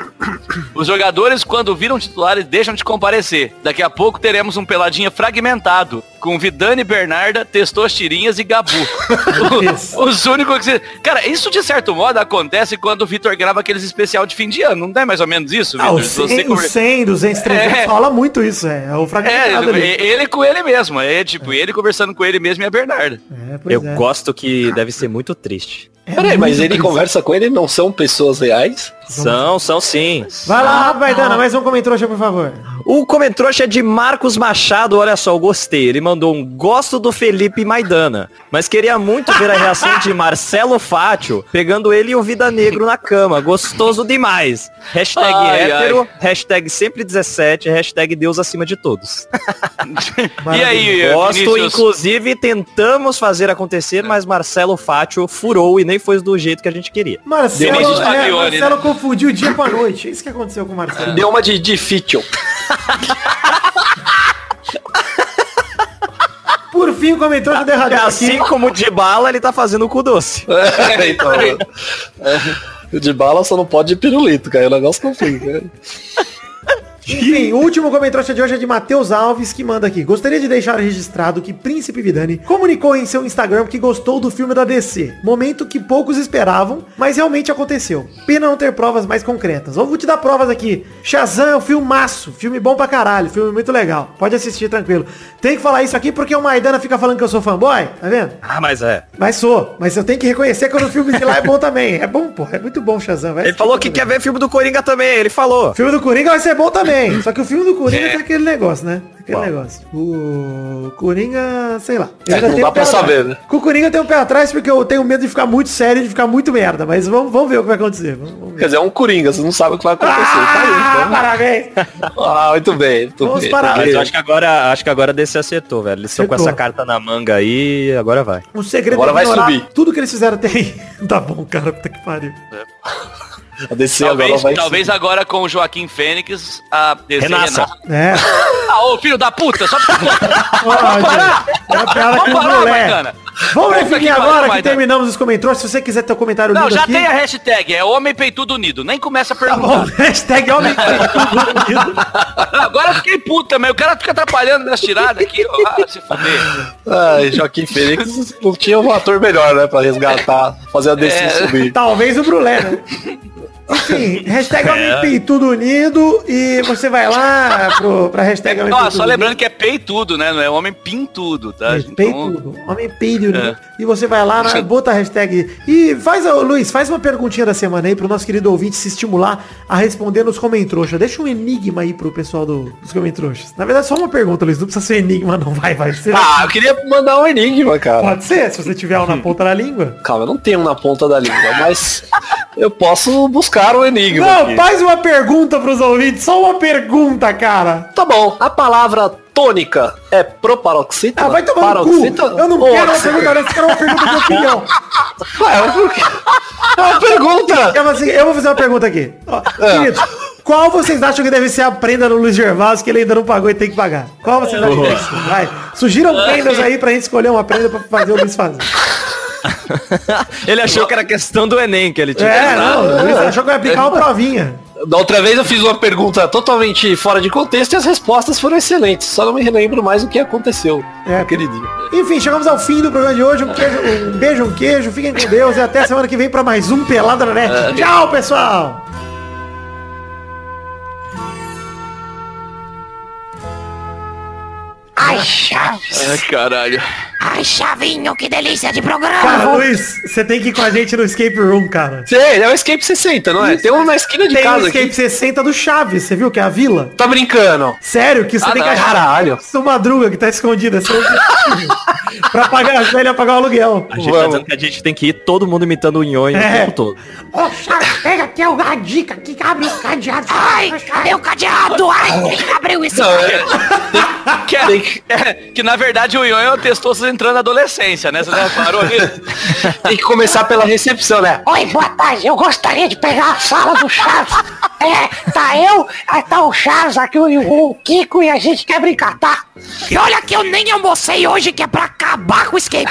Os jogadores, quando viram titulares, deixam de comparecer. Daqui a pouco teremos um peladinha fragmentado, com Vidani, Bernarda, Testosterinhas e Gabu. *laughs* O- Os únicos que... Cara, isso de certo modo acontece quando o Vitor grava aqueles especial de fim de ano. Não é mais ou menos isso, Ah, Vitor? o 100, o 100 200, 300, É. fala muito isso, é. É o É, fragmentado ali. ele com ele mesmo. É tipo, ele conversando com ele mesmo e a Bernarda. É, pois Eu é. gosto que deve ser muito triste. É Peraí, mas ele triste. conversa com ele, não são pessoas reais? São, são sim. Vai lá, vai dando, mais um comentrouxa, por favor. O comentrouxa é de Marcos Machado, olha só, eu gostei. Ele mandou um gosto do Felipe Maidana, mas queria muito ver a reação de Marcelo Fátio pegando ele e o Vida Negro na cama. Gostoso demais. Hashtag Ai, hétero, hashtag sempre 17, hashtag Deus acima de todos. *laughs* E aí, Gosto, Vinícius? inclusive tentamos fazer acontecer, mas Marcelo Fátio furou e nem foi do jeito que a gente queria. Marcelo, Vinícius é, Fabione, Marcelo né? Confundiu o dia com a noite. É isso que aconteceu com o Marcelo. Deu uma de difícil. Por fim, o comentário do derradeiro aqui. Assim como de bala, ele tá fazendo o cu doce. *laughs* É, então, é, de bala só não pode de pirulito, cara. O negócio complica. Enfim, o último comentário de hoje é de Matheus Alves, que manda aqui. Gostaria de deixar registrado que Príncipe Vidani comunicou em seu Instagram que gostou do filme da DC. Momento que poucos esperavam, mas realmente aconteceu. Pena não ter provas mais concretas. Eu vou te dar provas aqui. Shazam é um filmaço. Filme bom pra caralho. Filme muito legal. Pode assistir tranquilo. Tem que falar isso aqui porque o Maidana fica falando que eu sou fanboy. Tá vendo? Ah, mas é. Mas sou. Mas eu tenho que reconhecer quando o filme de lá é bom também. É bom, pô. É muito bom o Shazam. Vai Ele falou que também. quer ver filme do Coringa também, ele falou. Filme do Coringa vai ser bom também. Só que o filme do Coringa É. tem aquele negócio, né? Aquele negócio. O Coringa, sei lá. É, não dá um pra saber, atrás. né? Com o Coringa eu tenho um pé atrás porque eu tenho medo de ficar muito sério e de ficar muito merda. Mas vamos, vamos ver o que vai acontecer. Vamos, vamos. Quer dizer, é um coringa, você não sabe o que vai acontecer. Ah, tá aí, então. parabéns! *laughs* Ah, muito bem. Muito Vamos bem, parar. muito Mas eu acho que agora, acho que agora a DC acertou, velho. Eles estão com essa carta na manga aí, agora vai. O segredo Agora é vai subir. tudo que eles fizeram até aí. *laughs* Tá bom, cara. Puta que pariu. A DC agora Talvez, vai talvez agora com o Joaquim Fênix, a DC Renasça. É. Ah, ô filho da puta, só pra... É com Vamos o parar, moleque. Vamos Puta definir agora que terminamos os comentários. Se você quiser ter um comentário Não, já aqui... tem a hashtag, é Homem Peitudo Unido. Nem começa a Tá perguntar. bom, *laughs* hashtag homem Agora eu fiquei puto também. O cara fica atrapalhando minhas tiradas aqui. ó. Ah, se fuder. Ai, Joaquim Fênix não tinha um ator melhor, né? Pra resgatar, fazer a DC É. subir. Talvez o Brulé, né? Enfim, *laughs* hashtag Homem Peitudo Unido e você vai lá pro, pra hashtag Homem Peitudo só lembrando que é peitudo, né? Não é homem pintudo, tá? Unido. Peitudo, Homem Peitudo Unido. É. E você vai lá, na, bota a hashtag. E faz, ô, Luiz, faz uma perguntinha da semana aí pro nosso querido ouvinte se estimular a responder nos comentrouxas. Deixa um enigma aí pro pessoal do, dos comentrouxas. Na verdade, só uma pergunta, Luiz. Não precisa ser enigma, não. Vai, vai. Você Ah, eu queria mandar um enigma, cara. Pode ser, se você tiver um na ponta da língua. Calma, eu não tenho um na ponta da língua, mas eu posso buscar um enigma. Não, aqui. faz uma pergunta pros ouvintes. Só uma pergunta, cara. Tá bom, a palavra tônica é proparoxítona? Ah, vai tomar cu. Paroxítona? Eu não quero uma pergunta dessa, eu quero uma pergunta de opinião. *laughs* Ué? É uma pergunta! Eu, vou assim, eu vou fazer uma pergunta aqui. Ó, querido, qual vocês acham que deve ser a prenda do Luiz Gervásio que ele ainda não pagou e tem que pagar? Qual vocês acham que deve ser? Vai. Sugiram prendas aí pra gente escolher uma prenda pra fazer o Luiz fazer. Ele achou que era questão do Enem que ele tinha. É, não, Luiz achou que ia aplicar uma provinha. Da outra vez eu fiz uma pergunta totalmente fora de contexto e as respostas foram excelentes. Só não me lembro mais o que aconteceu. É, aquele dia. Enfim, chegamos ao fim do programa de hoje. Um, queijo, um beijo, um queijo. Fiquem com Deus e até semana que vem pra mais um Pelada na Net. Tchau, pessoal! Ai, Chaves. Ai, caralho. Ai, Chavinho, que delícia de programa. Cara, Luiz, você tem que ir com a gente no Escape Room, cara. Sei, é o Escape 60, não é? Tem um na esquina de Tem o casa Escape aqui. 60 do Chaves, você viu que é a vila? Tá brincando? Sério, que você Ah, tem não. que achar Caralho. sua madruga que tá escondida. Você pra pagar as velhas pagar o aluguel. A gente tá dizendo que a gente tem que ir todo mundo imitando o nhonho É. o tempo todo. Ô, Chaves, pega aqui a dica que abre os cadeados. Ai, cadê o cadeado? Ai, quem abriu esse Não, é, Que, é- é, que na verdade o Ion testou se entrando na adolescência, né? Você já reparou nisso? *laughs* tem que começar pela recepção, né? Oi, boa tarde. Eu gostaria de pegar a sala do Chaves. É, tá eu, aí tá o Chaves aqui, o, o Kiko e a gente quer brincar, tá? E olha que eu nem almocei hoje, que é pra acabar com o escape.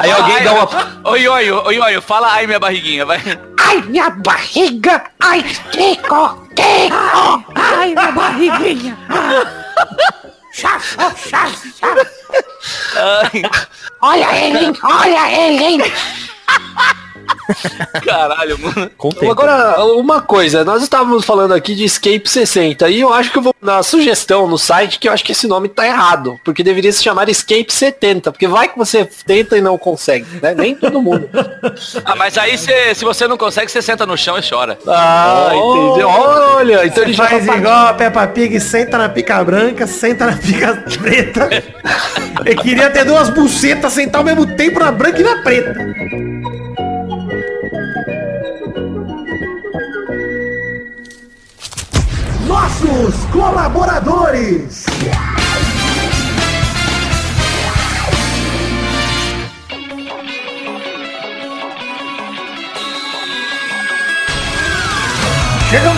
Aí alguém dá uma. Ô Ionho, ô Ionho, fala ai minha barriguinha, vai. Ai, minha barriga. Ai, Kiko, Kiko. Ai, minha barriguinha. *laughs* Chaves, Chaves. Ai, Olha ele, hein? Olha ele, hein? *laughs* Caralho, mano. Com o tempo. Agora, uma coisa, nós estávamos falando aqui de Escape 60 e eu acho que eu vou na sugestão no site que eu acho que esse nome tá errado, porque deveria se chamar Escape 70, porque vai que você tenta e não consegue, né? Nem todo mundo. *laughs* Ah, mas aí cê- se você não consegue, você senta no chão e chora. Ah, entendeu? Olha, então Ele faz tá igual a Peppa Pig, senta na pica branca, senta na pica preta. *laughs* Ele queria ter duas bucetas, sentar ao mesmo tempo na branca e na preta. Nossos colaboradores.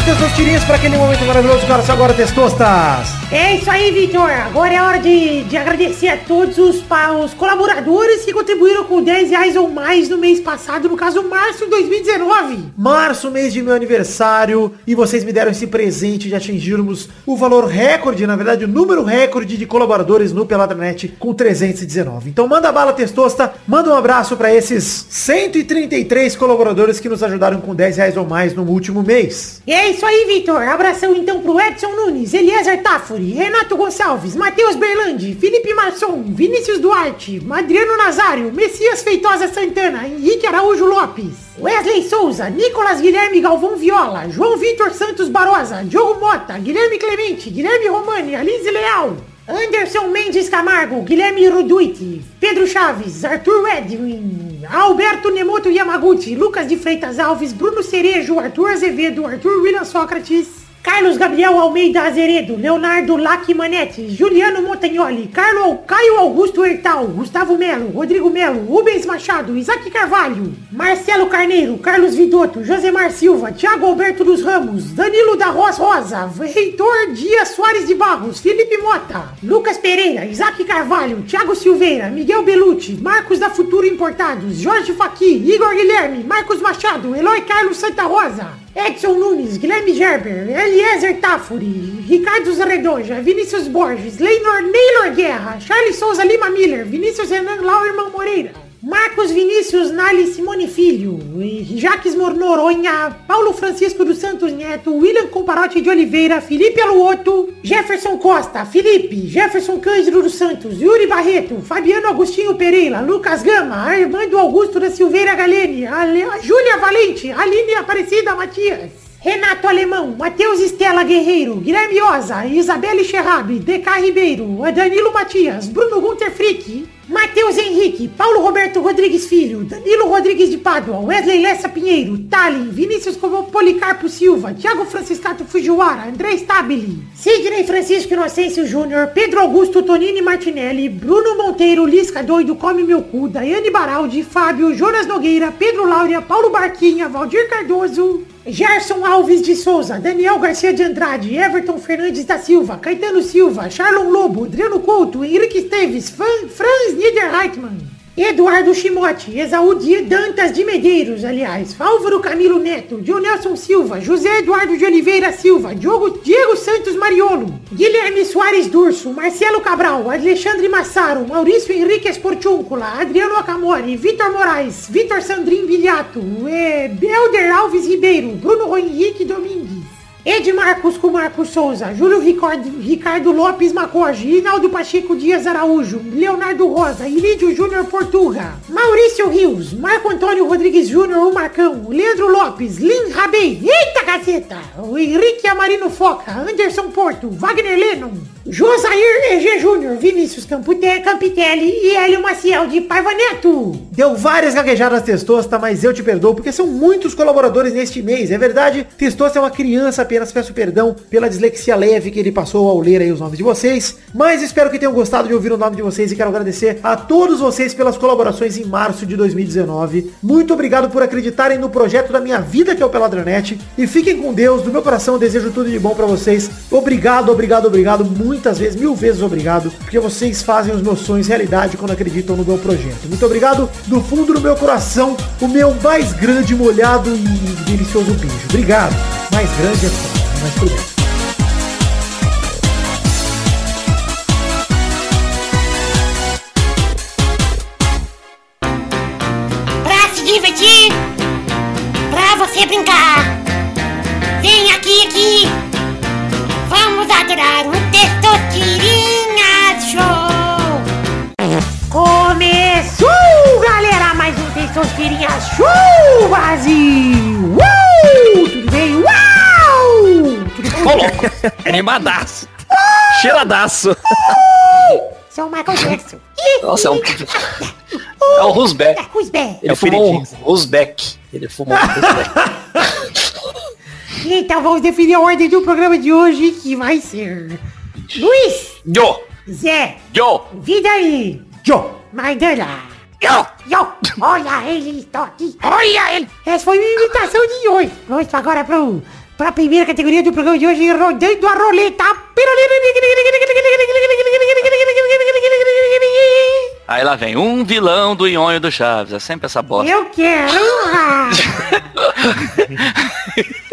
Testosterinhas, para aquele momento maravilhoso. Cara, agora, testostas. É isso aí, Vitor. Agora é hora de, de agradecer a todos os, os colaboradores que contribuíram com 10 reais ou mais no mês passado, no caso, março de 2019. Março, mês de meu aniversário, e vocês me deram esse presente de atingirmos o valor recorde, na verdade, o número recorde de colaboradores no Peladranet com 319. Então manda bala testosta, manda um abraço para esses 133 colaboradores que nos ajudaram com 10 reais ou mais no último mês. E é isso aí, Vitor. Abração então pro Edson Nunes, Eliezer Tafuri, Renato Gonçalves, Matheus Berlandi, Felipe Marçom, Vinícius Duarte, Adriano Nazário, Messias Feitosa Santana, Henrique Araújo Lopes, Wesley Souza, Nicolas Guilherme Galvão Viola, João Vitor Santos Barosa, Diogo Mota, Guilherme Clemente, Guilherme Romani, Alice Leal, Anderson Mendes Camargo, Guilherme Ruduiti, Pedro Chaves, Arthur Edwin, Alberto Nemoto Yamaguchi, Lucas de Freitas Alves, Bruno Cerejo, Arthur Azevedo, Arthur William Sócrates, Carlos Gabriel Almeida Azeredo, Leonardo Lacmanetti, Juliano Montagnoli, Carlo, Caio Augusto Hertal, Gustavo Melo, Rodrigo Melo, Rubens Machado, Isaac Carvalho, Marcelo Carneiro, Carlos Vidotto, Josemar Silva, Thiago Alberto dos Ramos, Danilo da Roz Rosa, Reitor Dias Soares de Barros, Felipe Mota, Lucas Pereira, Isaac Carvalho, Thiago Silveira, Miguel Belucci, Marcos da Futuro Importados, Jorge Faqui, Igor Guilherme, Marcos Machado, Eloy Carlos Santa Rosa, Edson Nunes, Guilherme Gerber, Eliezer Tafuri, Ricardo Zarredoja, Vinícius Borges, Leonor Neylor Guerra, Charles Souza Lima Miller, Vinícius Renan Lauerman Moreira, Marcos Vinícius Nali Simone Filho, Jaques Mornoronha, Paulo Francisco dos Santos Neto, William Comparote de Oliveira, Felipe Aluoto, Jefferson Costa, Felipe, Jefferson Cândido dos Santos, Yuri Barreto, Fabiano Agostinho Pereira, Lucas Gama, Armando Augusto da Silveira Galene, Ale- Júlia Valente, Aline Aparecida Matias. Renato Alemão, Matheus Estela Guerreiro, Guilherme Oza, Isabelle Scherrabi, DK Ribeiro, Danilo Matias, Bruno Gunter Frick, Matheus Henrique, Paulo Roberto Rodrigues Filho, Danilo Rodrigues de Pádua, Wesley Lessa Pinheiro, Tallin, Vinícius Policarpo Silva, Thiago Franciscato Fujiwara, André Stabile, Sidney Francisco Inocêncio Júnior, Pedro Augusto Tonini Martinelli, Bruno Monteiro, Lisca Doido, Come Meu Cu, Daiane Baraldi, Fábio, Jonas Nogueira, Pedro Laura, Paulo Barquinha, Valdir Cardoso, Gerson Alves de Souza, Daniel Garcia de Andrade, Everton Fernandes da Silva, Caetano Silva, Charlon Lobo, Adriano Couto, Henrique Esteves, Fran- Franz Niederreitmann, Eduardo Chimote, Exaúdi Dantas de Medeiros, aliás, Álvaro Camilo Neto, Dionelson Silva, José Eduardo de Oliveira Silva, Diogo, Diego Santos Mariolo, Guilherme Soares Durso, Marcelo Cabral, Alexandre Massaro, Maurício Henrique Esportúncula, Adriano Acamori, Vitor Moraes, Vitor Sandrin Biliato, eh, Belder Alves Ribeiro, Bruno Henrique Domingues, Edmarcos com Marcos Souza, Júlio Ricardo, Ricardo Lopes Macoge, Hinaldo Pacheco Dias Araújo, Leonardo Rosa, Ilídio Júnior Portuga, Maurício Rios, Marco Antônio Rodrigues Júnior, o Marcão, Leandro Lopes, Lin Rabei, eita gazeta, o Henrique Amarino Foca, Anderson Porto, Wagner Lennon, Josair EG Júnior, Vinícius Campute, Campitelli e Hélio Maciel de Paiva Neto. Deu várias gaguejadas testosta, mas eu te perdoo, porque são muitos colaboradores neste mês. É verdade, testosta é uma criança, apenas peço perdão pela dislexia leve que ele passou ao ler aí os nomes de vocês. Mas espero que tenham gostado de ouvir o nome de vocês e quero agradecer a todos vocês pelas colaborações em março de 2019. Muito obrigado por acreditarem no projeto da minha vida, que é o Peladranet. E fiquem com Deus, do meu coração eu desejo tudo de bom pra vocês. Obrigado, obrigado, obrigado, muitas vezes, mil vezes obrigado, porque vocês fazem os meus sonhos realidade quando acreditam no meu projeto. Muito obrigado do fundo do meu coração, o meu mais grande, molhado e delicioso beijo. Obrigado. Mais grande é foda, mas tudo bem. Pra se divertir, você brincar. Começou, galera, mais um Testosterinha Show, Brasil! Uou! Tudo bem? Uau! Tudo bom? Ô, louco. Animadaço. Cheiradaço. Sou o Michael Jackson. Nossa, é um... É o Rusbeck. é, who's back? Ele fumou um Rusbeck. Ele *laughs* fumou um Rusbeck. Então vamos definir a ordem do programa de hoje, que vai ser... Luiz, Yo! Zé, Yo! vida aí. Yo. Maidana. Yo. Yo, olha ele, estou aqui. Olha ele. Essa foi minha imitação de hoje. Vamos agora pro, pra primeira categoria do programa de hoje, rodando a roleta. Aí lá vem um vilão do Ionho do Chaves. É sempre essa bosta. Eu quero ah, *laughs*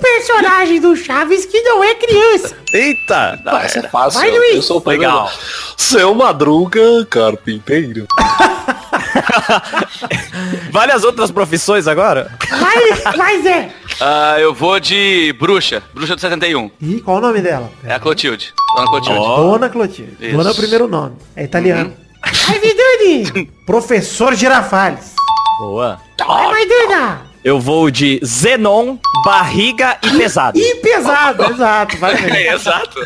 personagem do Chaves que não é criança. Eita. Ah, essa é fácil. Vai, eu- Luiz. Eu sou o Legal. Legal. Seu Madruga Carpinteiro. *laughs* Vale as outras profissões agora? Vai, vai Zé. Ah, eu vou de bruxa. Bruxa do 71. Ih, qual o nome dela? É a Clotilde. Dona Clotilde. Dona Clotilde. Isso. Dona é o primeiro nome. É italiano. Vai, Vidani. *laughs* Professor Girafales. Boa. Vai, Maidana. Eu vou de Zenon, barriga e pesado. E pesado, exato. Vai. *laughs* É, exato.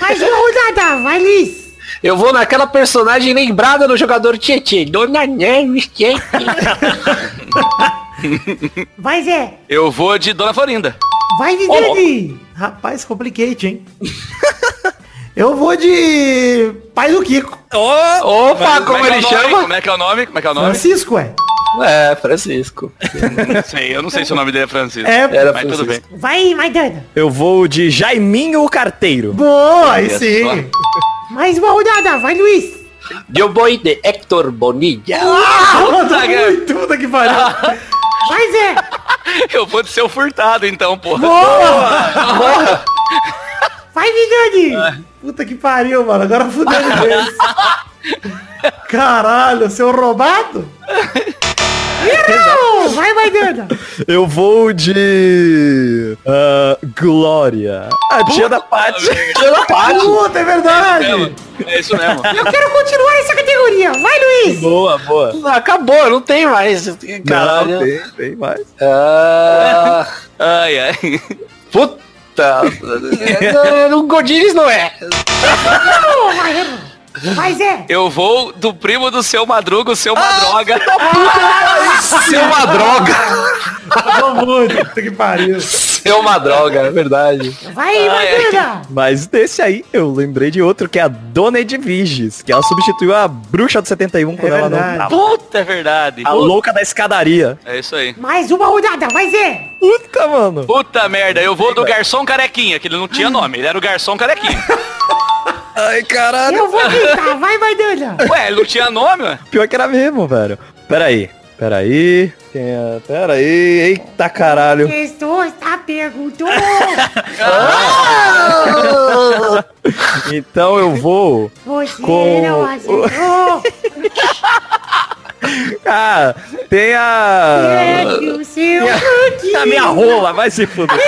Mais uma rodada. Vai, Luiz. Eu vou naquela personagem lembrada do jogador Tietê. Dona Neves Tietê. *laughs* Vai, Zé. Eu vou de Dona Florinda. Vai, Vidani. Rapaz, complicate, hein? *laughs* Eu vou de pai do Kiko. Opa, como, é que é ele nome? chama? Como é que é o nome? Como é que é o nome? Francisco, é. É, Francisco. *laughs* Não sei, eu não sei se o nome dele é Francisco. É, Era Mas tudo bem. Francisco. Vai, Maidana. Eu vou de Jaiminho o Carteiro. Boa, aí sim. Mais uma rodada. Vai, Luiz. *laughs* Eu vou de Hector Bonilla. Puta, muito, puta que pariu. Vai, Zé. Eu vou de ser o furtado então, porra. Boa! Vai, Vidani. *laughs* Puta que pariu, mano. Agora fudeu de vez. Caralho, seu roubado? Vai, Maidana. Eu vou de... ah, Glória. A tia da Paty. Puta, é verdade. É isso mesmo. Eu quero continuar essa categoria. Vai, Luiz. Boa, boa. Acabou, não tem mais. Caralho. Não, tem, tem mais. Ah, *laughs* Ai, ai. puta. *laughs* o Godines não é. Não, Vai, Zé. Eu vou do primo do seu Madruga, o seu Madroga. *laughs* Seu uma droga. Acabou muito, puta que pariu. Seu uma droga, é verdade. Vai, Maidana. Mas desse aí, eu lembrei de outro, que é a Dona Edviges, que ela substituiu a bruxa do 71 quando ela não verdade. tava. Puta, é verdade. A louca da escadaria. É isso aí. Mais uma rodada. Vai, Zé. Puta, mano. Puta merda, eu vou do garçom carequinha, que ele não tinha nome, ele era o garçom carequinha. *laughs* Ai, caralho. Eu vou gritar. Vai, Maidana. Ué, ele não tinha nome, ué? Pior que era mesmo, velho. Pera aí. Pera aí. Quem é? Pera aí. Eita caralho. Estou está perguntou. *laughs* Então eu vou. Você Com- não acertou. *laughs* Ah, tem a. Que o seu cantinho. A minha rola, vai se fuder.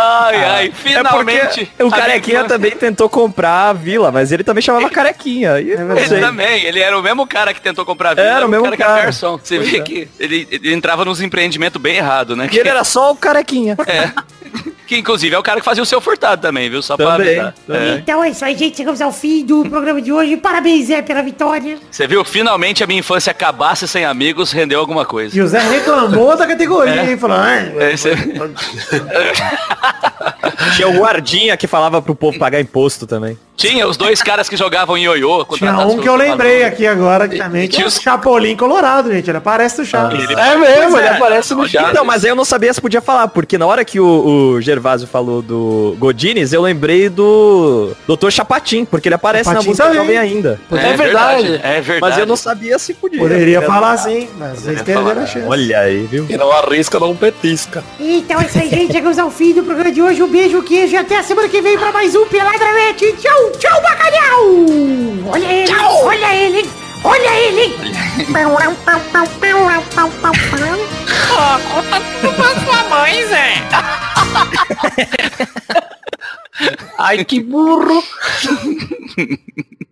Ai, ai, É finalmente. porque o Carequinha também tentou comprar a vila, mas ele também chamava Carequinha. E eu não Ele sei. também, ele era o mesmo cara que tentou comprar a vila, Era o mesmo que cara. era garçom. Você Pois vê é. que ele, ele entrava nos empreendimentos bem errado, né? E ele era só o Carequinha. É. Que inclusive é o cara que fazia o seu furtado também, viu? Só Também, pra avisar. também. É. Então é isso aí, gente. Chegamos ao fim do programa de hoje. Parabéns, Zé, pela vitória. Você viu? Finalmente a minha infância acabasse sem amigos, rendeu alguma coisa. E o Zé reclamou da categoria, hein? Falou, "Ai, É, você- *laughs* *laughs* *laughs* Tinha o guardinha que falava pro povo pagar imposto também. Tinha os dois caras que jogavam ioiô. Tinha um que eu lembrei aqui agora que também, que é o Chapolin Colorado, gente. Ele aparece no Chaves. É mesmo, Pois ele é. aparece no chat. Então, mas aí eu não sabia se podia falar, porque na hora que o, o Gervásio falou do Godines, eu lembrei do Dr. Chapatin, porque ele aparece Chapatin na música também. Jovem ainda. É verdade. É verdade. Mas eu não sabia se podia. Poderia É. falar assim, mas vocês perderam a chance. Olha aí, viu? E não arrisca, não petisca. Então é isso aí, gente. Chegamos ao fim do programa de hoje. Um beijo, beijo, queijo e até a semana que vem pra mais um Peladranete. Tchau, tchau, bacalhau! Olha ele, tchau. olha ele, olha ele! oh, conta tudo pra sua mãe, Zé! Ai, que burro! *laughs*